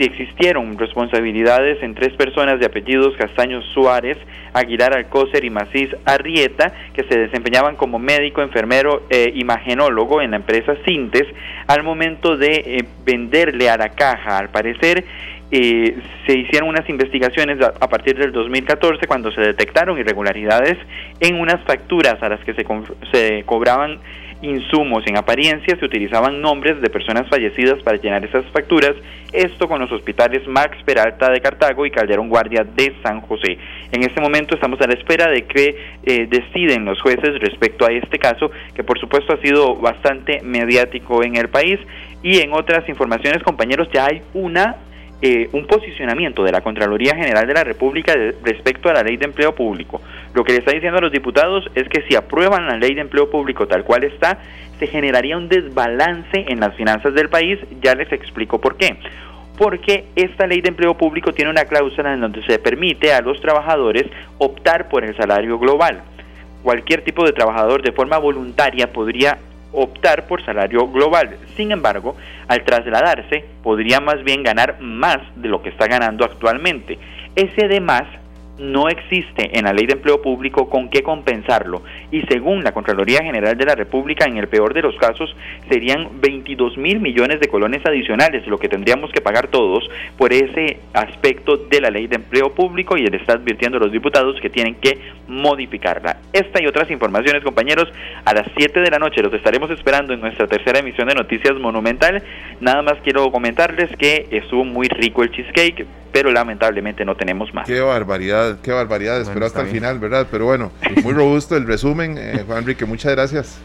si existieron responsabilidades en tres personas de apellidos Castaños Suárez, Aguilar Alcócer y Macís Arrieta, que se desempeñaban como médico, enfermero e imagenólogo en la empresa Sintes, al momento de eh, venderle a la caja. Al parecer, eh, se hicieron unas investigaciones a, partir del 2014 cuando se detectaron irregularidades en unas facturas a las que se, se cobraban insumos. En apariencia se utilizaban nombres de personas fallecidas para llenar esas facturas, esto con los hospitales Max Peralta de Cartago y Calderón Guardia de San José. En este momento estamos a la espera de que eh, deciden los jueces respecto a este caso, que por supuesto ha sido bastante mediático en el país. Y en otras informaciones, compañeros, ya hay una eh, un posicionamiento de la Contraloría General de la República respecto a la ley de empleo público. Lo que le está diciendo a los diputados es que si aprueban la ley de empleo público tal cual está, se generaría un desbalance en las finanzas del país. Ya les explico por qué. Porque esta ley de empleo público tiene una cláusula en donde se permite a los trabajadores optar por el salario global. Cualquier tipo de trabajador de forma voluntaria podría optar por salario global. Sin embargo, al trasladarse, podría más bien ganar más de lo que está ganando actualmente. Ese de más no existe en la ley de empleo público con qué compensarlo y según la Contraloría General de la República, en el peor de los casos, serían 22 mil millones de colones adicionales, lo que tendríamos que pagar todos por ese aspecto de la ley de empleo público y él está advirtiendo a los diputados que tienen que modificarla. Esta y otras informaciones, compañeros, a las 7 de la noche los estaremos esperando en nuestra tercera emisión de Noticias Monumental. Nada más quiero comentarles que estuvo muy rico el cheesecake, pero lamentablemente no tenemos más. Qué barbaridad, qué barbaridad, espero hasta el final, ¿verdad? Pero bueno, *laughs* muy robusto el resumen, eh, Juan Enrique, muchas gracias.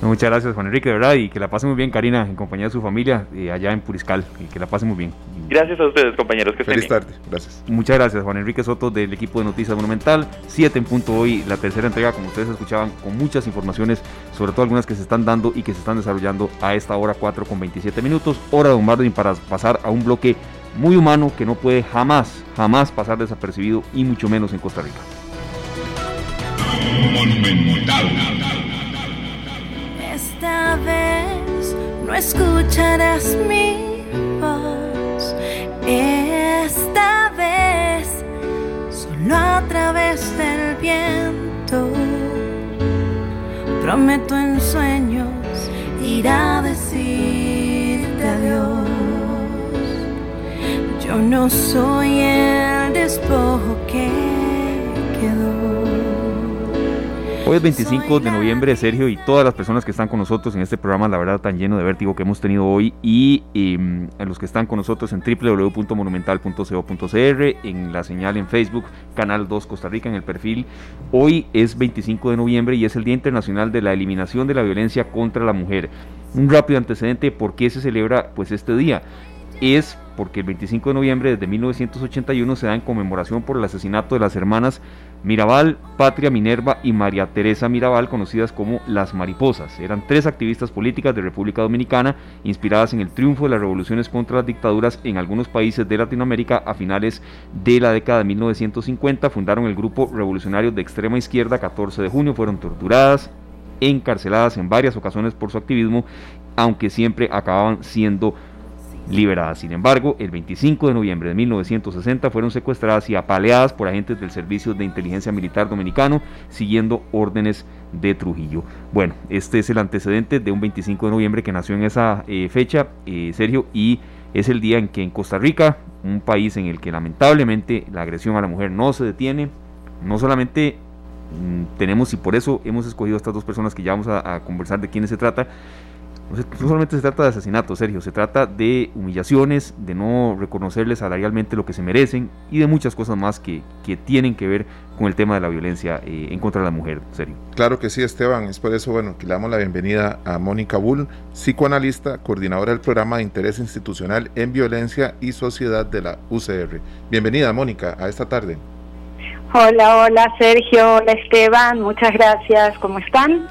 muchas gracias, Juan Enrique, de verdad, y que la pase muy bien, Karina, en compañía de su familia, eh, allá en Puriscal, y que la pase muy bien. Gracias a ustedes, compañeros, que Feliz tarde, gracias. Muchas gracias, Juan Enrique Soto, del equipo de Noticias Monumental, 7 en punto hoy, la tercera entrega, como ustedes escuchaban, con muchas informaciones, sobre todo algunas que se están dando y que se están desarrollando a esta hora 4 con 27 minutos, hora de Marvin para pasar a un bloque muy humano que no puede jamás, jamás pasar desapercibido y mucho menos en Costa Rica. Esta vez no escucharás mi voz. Esta vez solo a través del viento. Prometo en sueños ir a decirte Yo no soy el despojo que quedó. Hoy es 25 de noviembre, Sergio, y todas las personas que están con nosotros en este programa, la verdad, tan lleno de vértigo que hemos tenido hoy, y em, los que están con nosotros en www.monumental.co.cr, en la señal en Facebook, Canal 2 Costa Rica, en el perfil. Hoy es 25 de noviembre y es el Día Internacional de la Eliminación de la Violencia contra la Mujer. Un rápido antecedente de por qué se celebra pues este día es porque el 25 de noviembre desde 1981 se da en conmemoración por el asesinato de las hermanas Mirabal, Patria Minerva y María Teresa Mirabal, conocidas como las Mariposas. Eran tres activistas políticas de República Dominicana, inspiradas en el triunfo de las revoluciones contra las dictaduras en algunos países de Latinoamérica a finales de la década de 1950. Fundaron el grupo revolucionario de extrema izquierda 14 de junio, fueron torturadas, encarceladas en varias ocasiones por su activismo, aunque siempre acababan siendo liberadas. Sin embargo, el 25 de noviembre de 1960 fueron secuestradas y apaleadas por agentes del Servicio de Inteligencia Militar Dominicano, siguiendo órdenes de Trujillo. Bueno, este es el antecedente de un 25 de noviembre que nació en esa eh, fecha, eh, Sergio, y es el día en que en Costa Rica, un país en el que lamentablemente la agresión a la mujer no se detiene, no solamente mm, tenemos y por eso hemos escogido a estas dos personas que ya vamos a, a conversar de quiénes se trata, no solamente se trata de asesinatos, Sergio, se trata de humillaciones, de no reconocerles salarialmente lo que se merecen y de muchas cosas más que, que tienen que ver con el tema de la violencia eh, en contra de la mujer, Sergio. Claro que sí, Esteban. Es por eso, bueno, que le damos la bienvenida a Mónica Bull, psicoanalista, coordinadora del programa de interés institucional en violencia y sociedad de la UCR. Bienvenida, Mónica, a esta tarde. Hola, hola, Sergio, hola, Esteban. Muchas gracias. ¿Cómo están?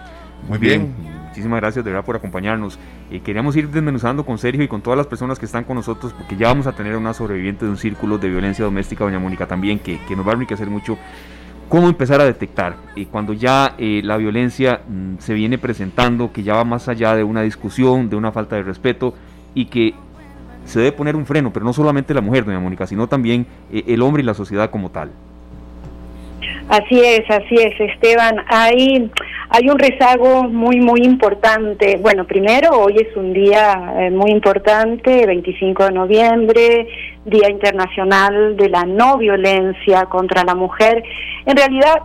Muy bien Muchísimas gracias de verdad por acompañarnos. Eh, queríamos ir desmenuzando con Sergio y con todas las personas que están con nosotros, porque ya vamos a tener una sobreviviente de un círculo de violencia doméstica, doña Mónica, también, que, que nos va a enriquecer mucho cómo empezar a detectar y cuando ya eh, la violencia mm, se viene presentando, que ya va más allá de una discusión, de una falta de respeto y que se debe poner un freno, pero no solamente la mujer, doña Mónica, sino también eh, el hombre y la sociedad como tal. Así es, así es, Esteban. Hay, hay un rezago muy, muy importante. Bueno, primero, hoy es un día eh, muy importante, 25 de noviembre, Día Internacional de la No Violencia contra la Mujer. En realidad,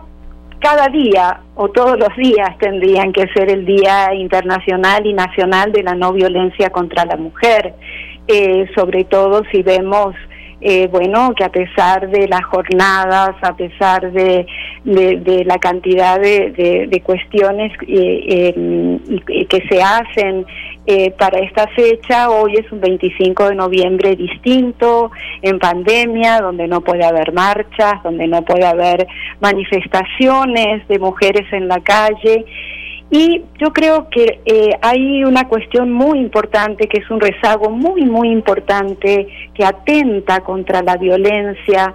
cada día o todos los días tendrían que ser el Día Internacional y Nacional de la No Violencia contra la Mujer, eh, sobre todo si vemos eh, bueno, que a pesar de las jornadas, a pesar de, de, la cantidad de, de, cuestiones eh, que se hacen eh, para esta fecha, hoy es un 25 de noviembre distinto, en pandemia, donde no puede haber marchas, donde no puede haber manifestaciones de mujeres en la calle y yo creo que eh, hay una cuestión muy importante, que es un rezago muy, muy importante, que atenta contra la violencia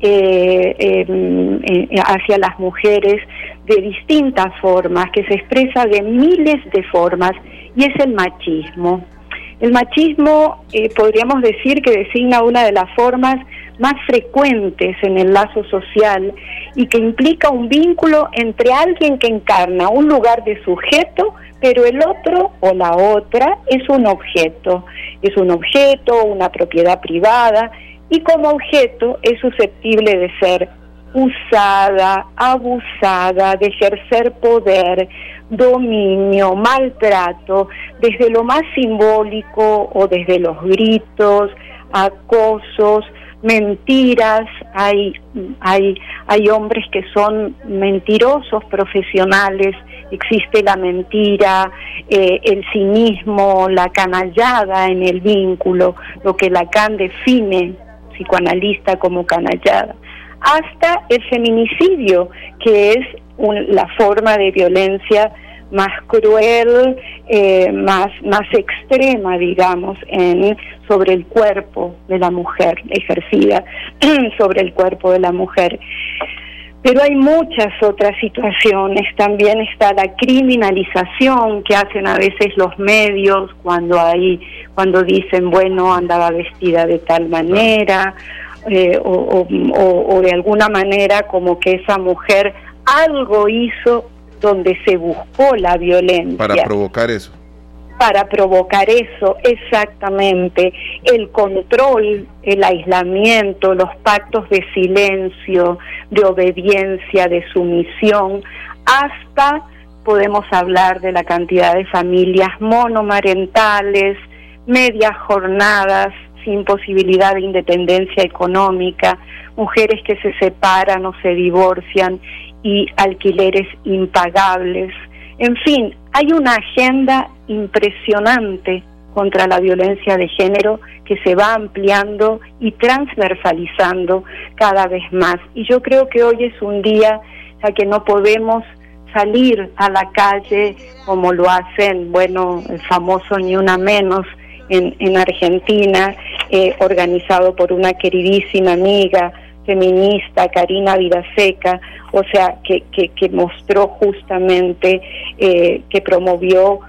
eh, em, eh, hacia las mujeres de distintas formas, que se expresa de miles de formas, y es el machismo. El machismo podríamos decir que designa una de las formas más frecuentes en el lazo social y que implica un vínculo entre alguien que encarna un lugar de sujeto, pero el otro o la otra es un objeto, es un objeto, una propiedad privada y como objeto es susceptible de ser usada, abusada, de ejercer poder, dominio, maltrato, desde lo más simbólico o desde los gritos, acosos, mentiras, hay, hay, hay hombres que son mentirosos profesionales, existe la mentira, eh, el cinismo, la canallada en el vínculo, lo que Lacan define, psicoanalista, como canallada, hasta el feminicidio, que es la forma de violencia más cruel, eh, más, más extrema, digamos, en, sobre el cuerpo de la mujer, ejercida *clears throat* sobre el cuerpo de la mujer. Pero hay muchas otras situaciones, también está la criminalización que hacen a veces los medios cuando hay, cuando dicen, bueno, andaba vestida de tal manera, eh, o, o de alguna manera como que esa mujer algo hizo donde se buscó la violencia. Para provocar eso. Para provocar eso, exactamente. El control, el aislamiento, los pactos de silencio, de obediencia, de sumisión, hasta podemos hablar de la cantidad de familias monomarentales, medias jornadas, sin posibilidad de independencia económica, mujeres que se separan o se divorcian y alquileres impagables. En fin, hay una agenda impresionante contra la violencia de género que se va ampliando y transversalizando cada vez más. Y yo creo que hoy es un día a que no podemos salir a la calle como lo hacen, bueno, el famoso Ni Una Menos en, en Argentina, eh, organizado por una queridísima amiga feminista, Karina Vidaseca, o sea, que, que, mostró justamente, eh, que promovió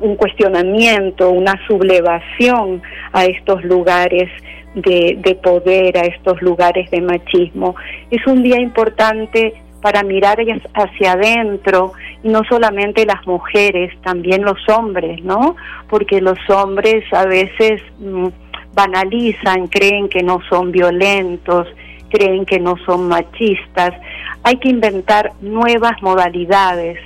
un cuestionamiento, una sublevación a estos lugares de, de, poder, a estos lugares de machismo. Es un día importante para mirar hacia adentro y no solamente las mujeres, también los hombres, ¿no? Porque los hombres a veces mm, banalizan, creen que no son violentos, creen que no son machistas. Hay que inventar nuevas modalidades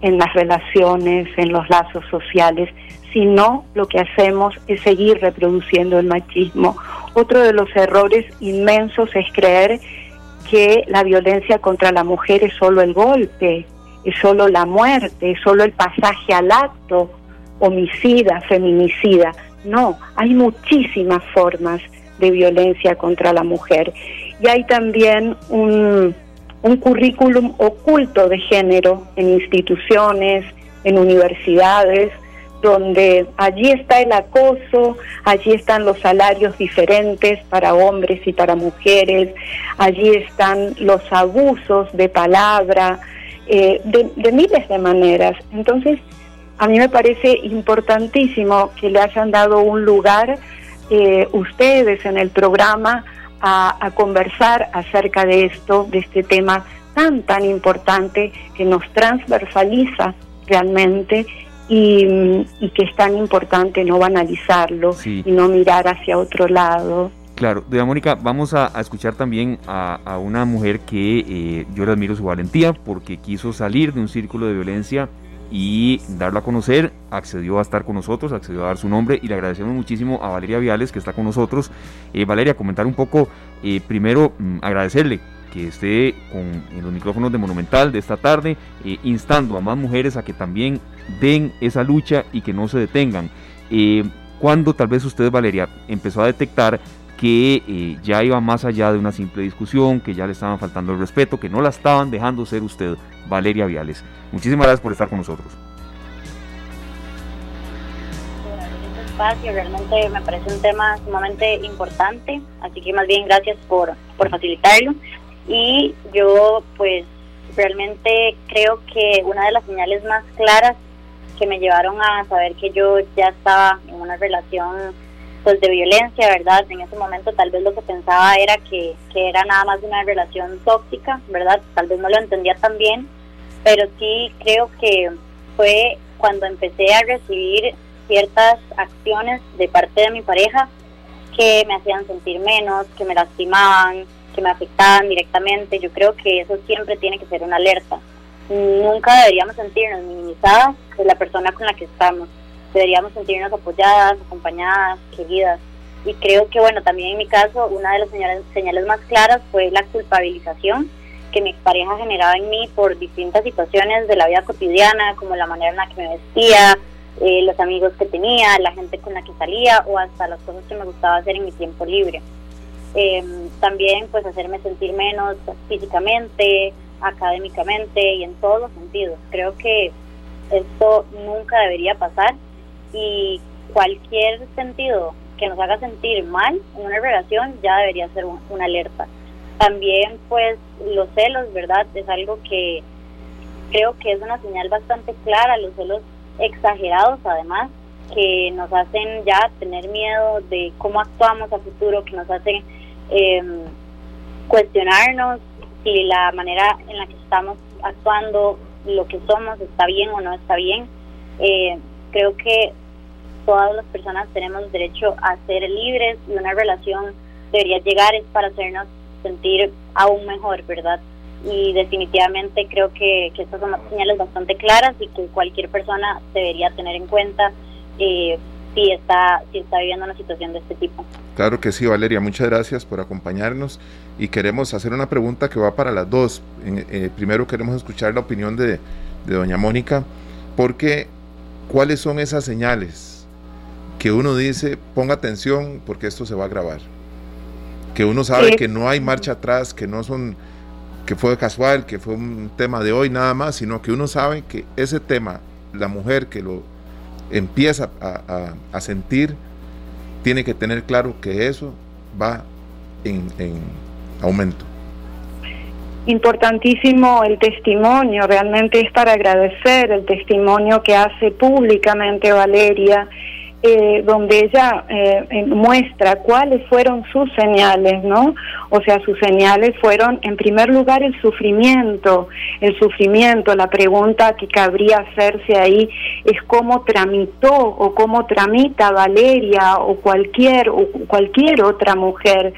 en las relaciones, en los lazos sociales. Si no, lo que hacemos es seguir reproduciendo el machismo. Otro de los errores inmensos es creer que la violencia contra la mujer es solo el golpe, es solo la muerte, es solo el pasaje al acto homicida, feminicida. No, hay muchísimas formas de violencia contra la mujer y hay también un, un currículum oculto de género en instituciones, en universidades, donde allí está el acoso, allí están los salarios diferentes para hombres y para mujeres, allí están los abusos de palabra, eh, de, miles de maneras. Entonces, a mí me parece importantísimo que le hayan dado un lugar eh, ustedes en el programa a, conversar acerca de esto, de este tema tan, tan importante que nos transversaliza realmente y, que es tan importante no banalizarlo y no mirar hacia otro lado. Claro, doña Mónica, vamos a, escuchar también a, una mujer que eh, yo le admiro su valentía porque quiso salir de un círculo de violencia y darlo a conocer, accedió a estar con nosotros, accedió a dar su nombre y le agradecemos muchísimo a Valeria Viales que está con nosotros. Eh, Valeria, comentar un poco, eh, primero mm, agradecerle que esté con, los micrófonos de Monumental de esta tarde, instando a más mujeres a que también den esa lucha y que no se detengan. cuando tal vez usted, Valeria, empezó a detectar que eh, ya iba más allá de una simple discusión, que ya le estaban faltando el respeto, que no la estaban dejando ser usted, Valeria Viales. Muchísimas gracias por estar con nosotros. Este espacio realmente me parece un tema sumamente importante, así que más bien gracias por, por facilitarlo. Y yo pues realmente creo que una de las señales más claras que me llevaron a saber que yo ya estaba en una relación pues de violencia, ¿verdad? En ese momento tal vez lo que pensaba era que, que era nada más una relación tóxica, ¿verdad? Tal vez no lo entendía tan bien, pero sí creo que fue cuando empecé a recibir ciertas acciones de parte de mi pareja que me hacían sentir menos, que me lastimaban, que me afectaban directamente. Yo creo que eso siempre tiene que ser una alerta. Nunca deberíamos sentirnos minimizadas de la persona con la que estamos deberíamos sentirnos apoyadas, acompañadas, queridas. Y creo que, bueno, también en mi caso, una de las señales, más claras fue la culpabilización que mi pareja generaba en mí por distintas situaciones de la vida cotidiana, como la manera en la que me vestía, eh, los amigos que tenía, la gente con la que salía o hasta las cosas que me gustaba hacer en mi tiempo libre. Em, también pues hacerme sentir menos físicamente, académicamente y en todos los sentidos. Creo que esto nunca debería pasar y cualquier sentido que nos haga sentir mal en una relación ya debería ser una alerta. También pues los celos, ¿verdad? Es algo que creo que es una señal bastante clara, los celos exagerados además, que nos hacen ya tener miedo de cómo actuamos a futuro, que nos hacen em, cuestionarnos si la manera en la que estamos actuando, lo que somos, está bien o no está bien. Eh, creo que todas las personas tenemos derecho a ser libres y una relación debería llegar es para hacernos sentir aún mejor, ¿verdad? Y definitivamente creo que, estas son señales bastante claras y que cualquier persona debería tener en cuenta eh, si está si está viviendo una situación de este tipo. Claro que sí, Valeria, muchas gracias por acompañarnos y queremos hacer una pregunta que va para las dos. Eh, primero queremos escuchar la opinión de, de doña Mónica, porque ¿cuáles son esas señales que uno dice, ponga atención porque esto se va a grabar. Que uno sabe que no hay marcha atrás, que no son, que fue casual, que fue un tema de hoy nada más, sino que uno sabe que ese tema, la mujer que lo empieza a, sentir, tiene que tener claro que eso va en, en aumento. Importantísimo el testimonio, realmente es para agradecer el testimonio que hace públicamente Valeria eh, donde ella eh, muestra cuáles fueron sus señales, ¿no? O sea, sus señales fueron, en primer lugar, el sufrimiento, el sufrimiento. La pregunta que cabría hacerse ahí es cómo tramitó o cómo tramita Valeria o cualquier, o cualquier otra mujer,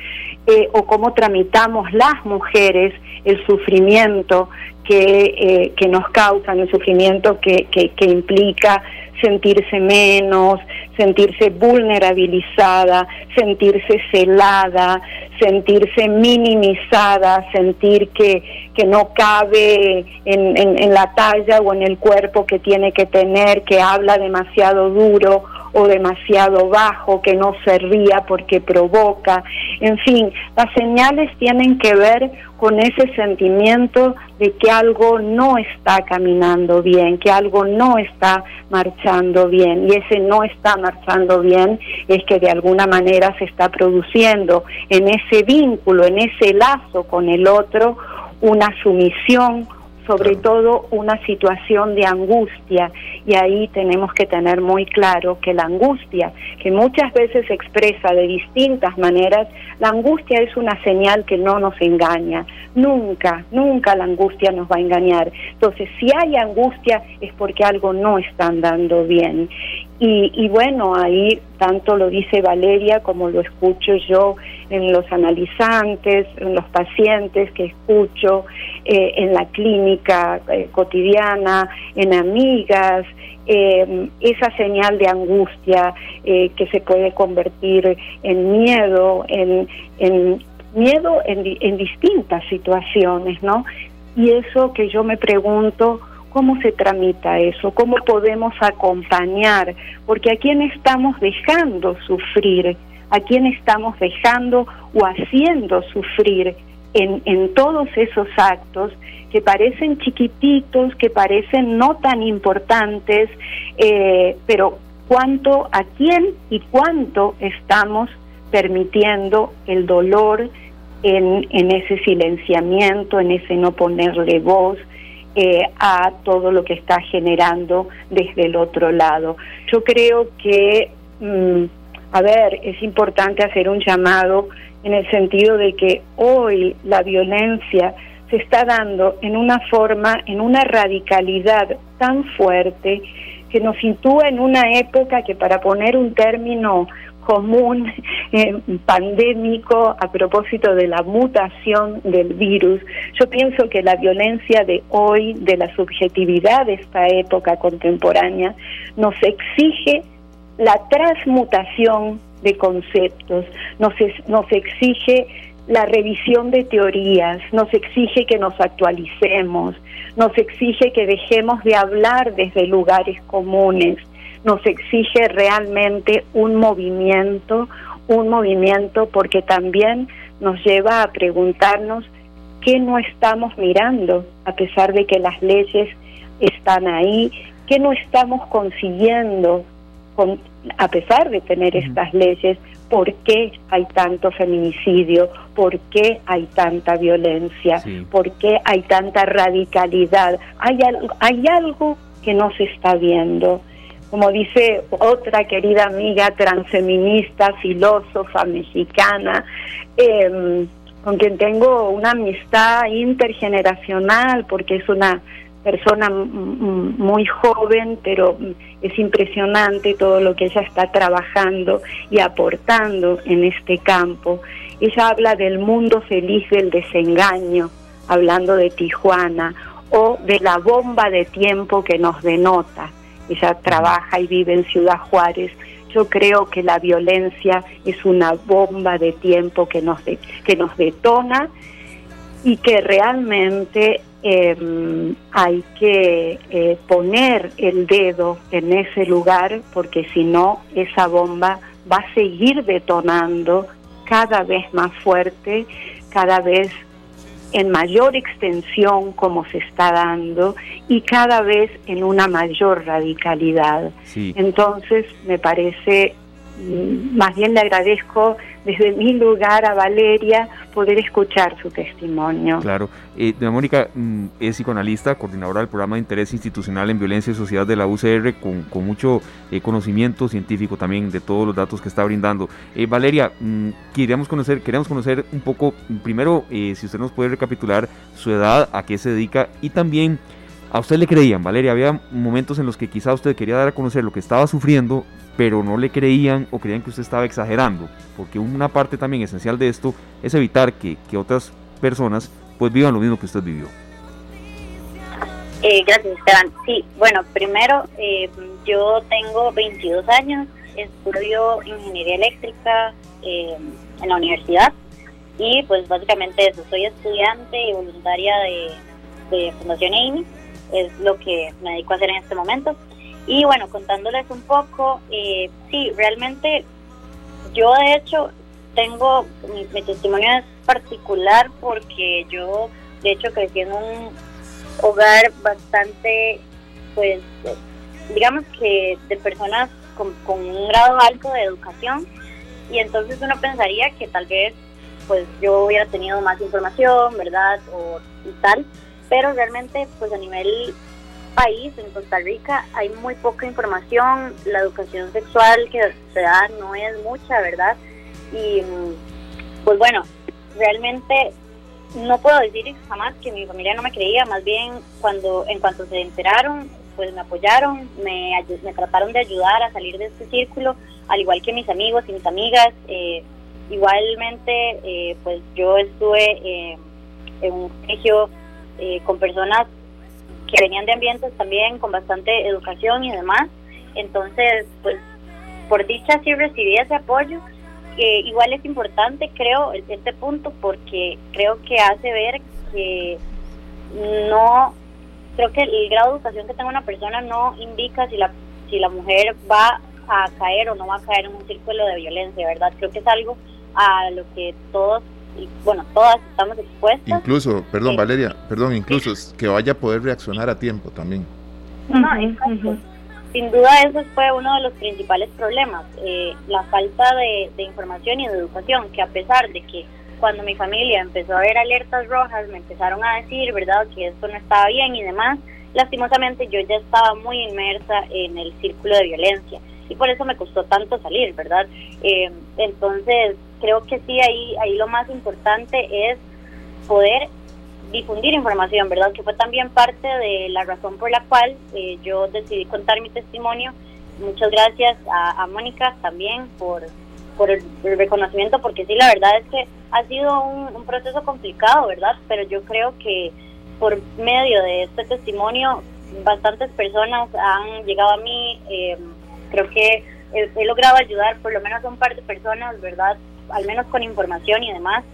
eh, o cómo tramitamos las mujeres el sufrimiento que, que nos causan, el sufrimiento que, que, implica sentirse menos, sentirse vulnerabilizada, sentirse celada, sentirse minimizada, sentir que, que no cabe en, en, la talla o en el cuerpo que tiene que tener, que habla demasiado duro o demasiado bajo, que no se ría porque provoca. En fin, las señales tienen que ver con ese sentimiento de que algo no está caminando bien, que algo no está marchando bien. Y ese no está marchando bien es que de alguna manera se está produciendo en ese vínculo, en ese lazo con el otro, una sumisión, sobre todo una situación de angustia y ahí tenemos que tener muy claro que la angustia, que muchas veces se expresa de distintas maneras, la angustia es una señal que no nos engaña, Nunca, nunca la angustia nos va a engañar. Entonces, si hay angustia es porque algo no está andando bien. Y, y bueno, ahí tanto lo dice Valeria como lo escucho yo en los analizantes, en los pacientes que escucho, eh, en la clínica eh, cotidiana, en amigas, eh, esa señal de angustia eh, que se puede convertir en miedo, en, en miedo en, en distintas situaciones, ¿no? Y eso que yo me pregunto, ¿cómo se tramita eso? ¿Cómo podemos acompañar? Porque a quién estamos dejando sufrir, a quién estamos dejando o haciendo sufrir en, en todos esos actos que parecen chiquititos, que parecen no tan importantes, eh, pero cuánto, a quién y cuánto estamos permitiendo el dolor en, en ese silenciamiento, en ese no ponerle voz eh, a todo lo que está generando desde el otro lado. Yo creo que, mm, a ver, es importante hacer un llamado en el sentido de que hoy la violencia se está dando en una forma, en una radicalidad tan fuerte que nos sitúa en una época que para poner un término común, eh, pandémico, a propósito de la mutación del virus, yo pienso que la violencia de hoy, de la subjetividad de esta época contemporánea, nos exige la transmutación de conceptos, nos, exige la revisión de teorías, nos exige que nos actualicemos, nos exige que dejemos de hablar desde lugares comunes, nos exige realmente un movimiento, un movimiento porque también nos lleva a preguntarnos qué no estamos mirando, a pesar de que las leyes están ahí, qué no estamos consiguiendo, con, a pesar de tener estas leyes, por qué hay tanto feminicidio, por qué hay tanta violencia, por qué hay tanta radicalidad. Hay, hay algo que no se está viendo. Como dice otra querida amiga transfeminista, filósofa mexicana, em, con quien tengo una amistad intergeneracional, porque es una persona muy joven, pero es impresionante todo lo que ella está trabajando y aportando en este campo. Ella habla del mundo feliz del desengaño, hablando de Tijuana, o de la bomba de tiempo que nos denota. Ella trabaja y vive en Ciudad Juárez. Yo creo que la violencia es una bomba de tiempo que nos, que nos detona y que realmente eh, hay que eh, poner el dedo en ese lugar porque si no esa bomba va a seguir detonando cada vez más fuerte, cada vez en mayor extensión como se está dando y cada vez en una mayor radicalidad. Sí. Entonces me parece, más bien le agradezco desde mi lugar a Valeria poder escuchar su testimonio. Claro. Eh, Mónica mm, es psicoanalista, coordinadora del programa de interés institucional en violencia y sociedad de la UCR, con, con mucho eh, conocimiento científico también de todos los datos que está brindando. Eh, Valeria, mm, queríamos conocer, queríamos conocer un poco, primero, eh, si usted nos puede recapitular su edad, a qué se dedica y también a usted le creían, Valeria, había momentos en los que quizá usted quería dar a conocer lo que estaba sufriendo, pero no le creían o creían que usted estaba exagerando, porque una parte también esencial de esto es evitar que, que otras personas pues vivan lo mismo que usted vivió. Eh, gracias, Esteban. Sí, bueno, primero, eh, yo tengo 22 años, estudio ingeniería eléctrica eh, en la universidad y pues básicamente eso, soy estudiante y voluntaria de, de Fundación AIMI, es lo que me dedico a hacer en este momento. Y bueno, contándoles un poco, eh, sí, realmente yo de hecho tengo, mi, mi testimonio es particular porque yo de hecho crecí en un hogar bastante, pues, digamos que de personas con, con un grado alto de educación y entonces uno pensaría que tal vez pues yo hubiera tenido más información, ¿verdad? O y tal, pero realmente pues a nivel país, en Costa Rica, hay muy poca información, la educación sexual que se da no es mucha, ¿verdad? Y mm, pues bueno, realmente no puedo decir jamás que mi familia no me creía, más bien cuando en cuanto se enteraron, pues me apoyaron, me, me trataron de ayudar a salir de este círculo, al igual que mis amigos y mis amigas. Eh, igualmente, eh, pues yo estuve en un colegio con personas que venían de ambientes también con bastante educación y demás. Entonces, pues por dicha sí recibí ese apoyo. que igual es importante, creo, este punto, porque creo que hace ver que no, creo que el grado de educación que tenga una persona no indica si la, si la mujer va a caer o no va a caer en un círculo de violencia, ¿verdad? Creo que es algo a lo que todos bueno, todas estamos expuestas. Incluso, perdón Valeria, perdón, incluso que vaya a poder reaccionar a tiempo también. No, exacto. Sin duda eso fue uno de los principales problemas, eh, la falta de, información y de educación, que a pesar de que cuando mi familia empezó a ver alertas rojas, me empezaron a decir, ¿verdad?, que esto no estaba bien y demás, lastimosamente yo ya estaba muy inmersa en el círculo de violencia y por eso me costó tanto salir, ¿verdad? Eh, entonces, creo que sí, ahí, ahí lo más importante es poder difundir información, ¿verdad? Que fue también parte de la razón por la cual eh, yo decidí contar mi testimonio. Muchas gracias a, Mónica también por, por el, reconocimiento, porque sí, la verdad es que ha sido un, proceso complicado, ¿verdad? Pero yo creo que por medio de este testimonio, bastantes personas han llegado a mí. Eh, creo que he, logrado ayudar por lo menos a un par de personas, ¿verdad? Al menos con información y demás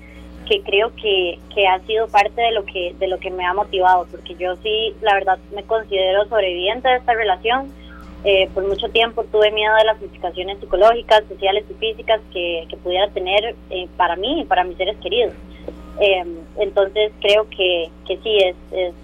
que creo que, que ha sido parte de lo que de lo que me ha motivado porque yo sí la verdad me considero sobreviviente de esta relación. Eh, por mucho tiempo tuve miedo de las implicaciones psicológicas sociales y físicas que, que pudiera tener eh, para mí y para mis seres queridos. Eh, entonces creo que, que sí es, es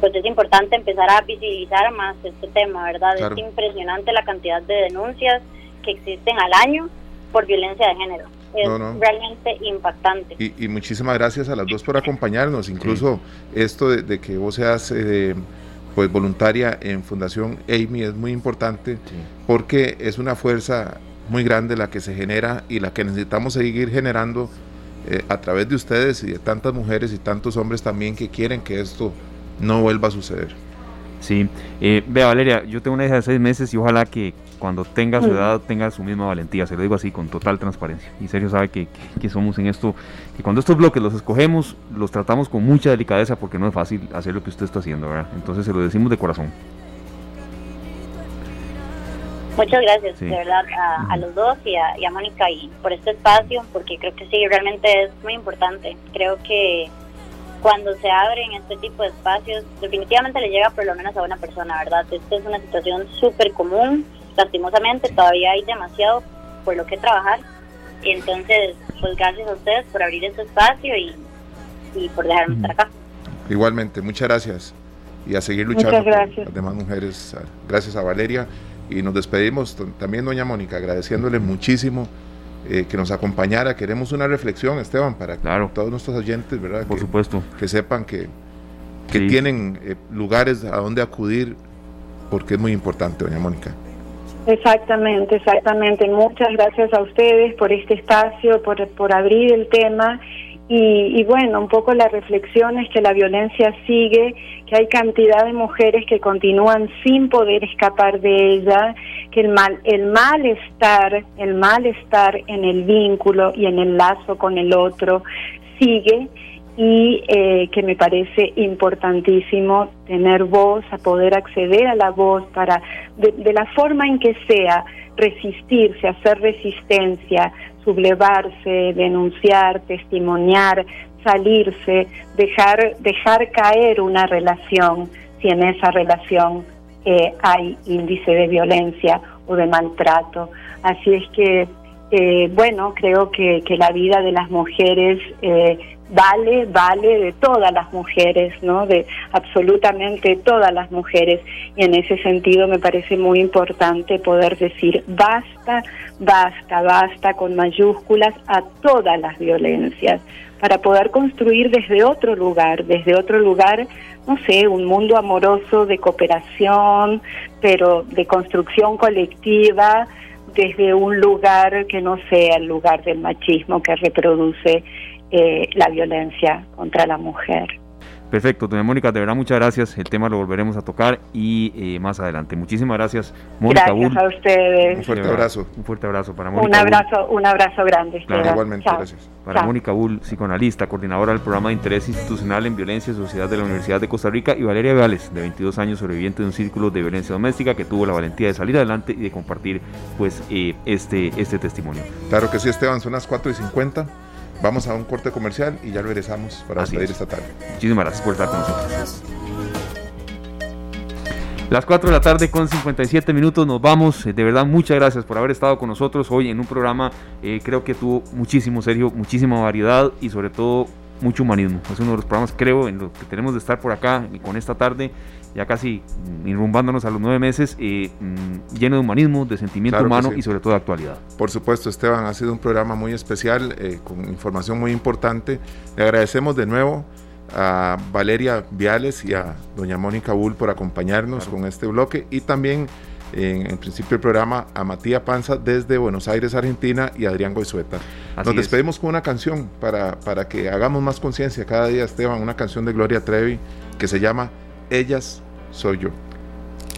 pues es importante empezar a visibilizar más este tema, ¿verdad? Es impresionante la cantidad de denuncias que existen al año por violencia de género. Es realmente impactante. Y, muchísimas gracias a las dos por acompañarnos, incluso esto de, que vos seas eh, pues voluntaria en Fundación Amy es muy importante porque es una fuerza muy grande la que se genera y la que necesitamos seguir generando eh, a través de ustedes y de tantas mujeres y tantos hombres también que quieren que esto no vuelva a suceder. Sí, eh, vea Valeria, yo tengo una hija de seis meses y ojalá que cuando tenga su edad tenga su misma valentía, se lo digo así con total transparencia. Y serio sabe que, que, somos en esto, que cuando estos bloques los escogemos, los tratamos con mucha delicadeza porque no es fácil hacer lo que usted está haciendo, ¿verdad? Entonces se lo decimos de corazón. Muchas gracias, de verdad, a, los dos y a, y a Mónica y por este espacio, porque creo que sí, realmente es muy importante. Creo que cuando se abren este tipo de espacios, definitivamente le llega por lo menos a una persona, ¿verdad? Esta es una situación súper común, lastimosamente todavía hay demasiado por lo que trabajar. Y entonces, pues gracias a ustedes por abrir este espacio y, por dejarme estar acá. Igualmente, muchas gracias. Y a seguir luchando por las demás mujeres. Gracias a Valeria. Y nos despedimos también, doña Mónica, agradeciéndole muchísimo eh, que nos acompañara. Queremos una reflexión, Esteban, para todos nuestros oyentes, ¿verdad? Por supuesto. Que sepan que, que tienen eh, lugares a donde acudir, porque es muy importante, doña Mónica. Exactamente, exactamente. Muchas gracias a ustedes por este espacio, por, por abrir el tema y, bueno, un poco la reflexión es que la violencia sigue, que hay cantidad de mujeres que continúan sin poder escapar de ella, que el mal, el malestar, el malestar en el vínculo y en el lazo con el otro sigue y eh, que me parece importantísimo tener voz, a poder acceder a la voz para, de la forma en que sea, resistirse, hacer resistencia, sublevarse, denunciar, testimoniar, salirse, dejar, dejar caer una relación si en esa relación eh, hay índice de violencia o de maltrato. Así es que, eh, bueno, creo que, que, la vida de las mujeres eh, vale, vale de todas las mujeres, ¿no? De absolutamente todas las mujeres. Y en ese sentido me parece muy importante poder decir basta, basta, basta con mayúsculas a todas las violencias para poder construir desde otro lugar, desde otro lugar, no sé, un mundo amoroso de cooperación, pero de construcción colectiva, desde un lugar que no sea el lugar del machismo que reproduce eh, la violencia contra la mujer. Perfecto, doña Mónica, de verdad muchas gracias. El tema lo volveremos a tocar y eh, más adelante. Muchísimas gracias, Mónica Gracias a ustedes. Un fuerte abrazo. Un fuerte abrazo para Mónica. Un abrazo, un abrazo grande. Claro, igualmente, Chao. gracias. Para Chao. Mónica Bull, psicoanalista, coordinadora del programa de interés institucional en violencia y sociedad de la Universidad de Costa Rica, y Valeria Gales, de 22 años, sobreviviente de un círculo de violencia doméstica, que tuvo la valentía de salir adelante y de compartir pues eh, este, este testimonio. Claro que sí, Esteban, son las 4 y 50. Vamos a un corte comercial y ya regresamos para Así despedir es. esta tarde. Muchísimas gracias por estar con nosotros. Las 4 de la tarde con 57 minutos nos vamos. Eh, De verdad, muchas gracias por haber estado con nosotros hoy en un programa. eh, creo que tuvo muchísimo, Sergio, muchísima variedad y sobre todo mucho humanismo. Es uno de los programas, creo, en los que tenemos de estar por acá y con esta tarde, ya casi irrumbándonos a los nueve meses, eh, mm, lleno de humanismo, de sentimiento Claro humano sí. y sobre todo de actualidad. Por supuesto, Esteban, ha sido un programa muy especial, eh, con información muy importante. Le agradecemos de nuevo a Valeria Viales y a doña Mónica Bull por acompañarnos con este bloque y también en, en principio del programa a Matías Panza desde Buenos Aires, Argentina y Adrián Goizueta. Así Nos es. despedimos con una canción para, para que hagamos más conciencia cada día, Esteban, una canción de Gloria Trevi que se llama Ellas Soy Yo.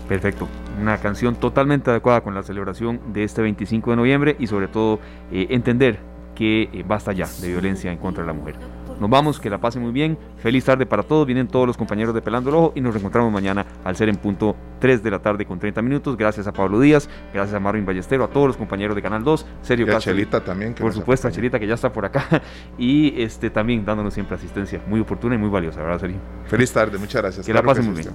Perfecto, una canción totalmente adecuada con la celebración de este 25 de noviembre y sobre todo eh, entender que eh, basta ya de violencia en contra de la mujer. Nos vamos, que la pasen muy bien, feliz tarde para todos, vienen todos los compañeros de Pelando el Ojo y nos reencontramos mañana al ser en punto 3 de la tarde con 30 minutos. Gracias a Pablo Díaz, gracias a Marvin Ballestero, a todos los compañeros de Canal 2, Sergio Y a Chelita también. que por supuesto a. Chelita que ya está por acá *laughs* y este también dándonos siempre asistencia muy oportuna y muy valiosa, ¿verdad Sergio? Feliz tarde, muchas gracias. Que la pasen muy bien.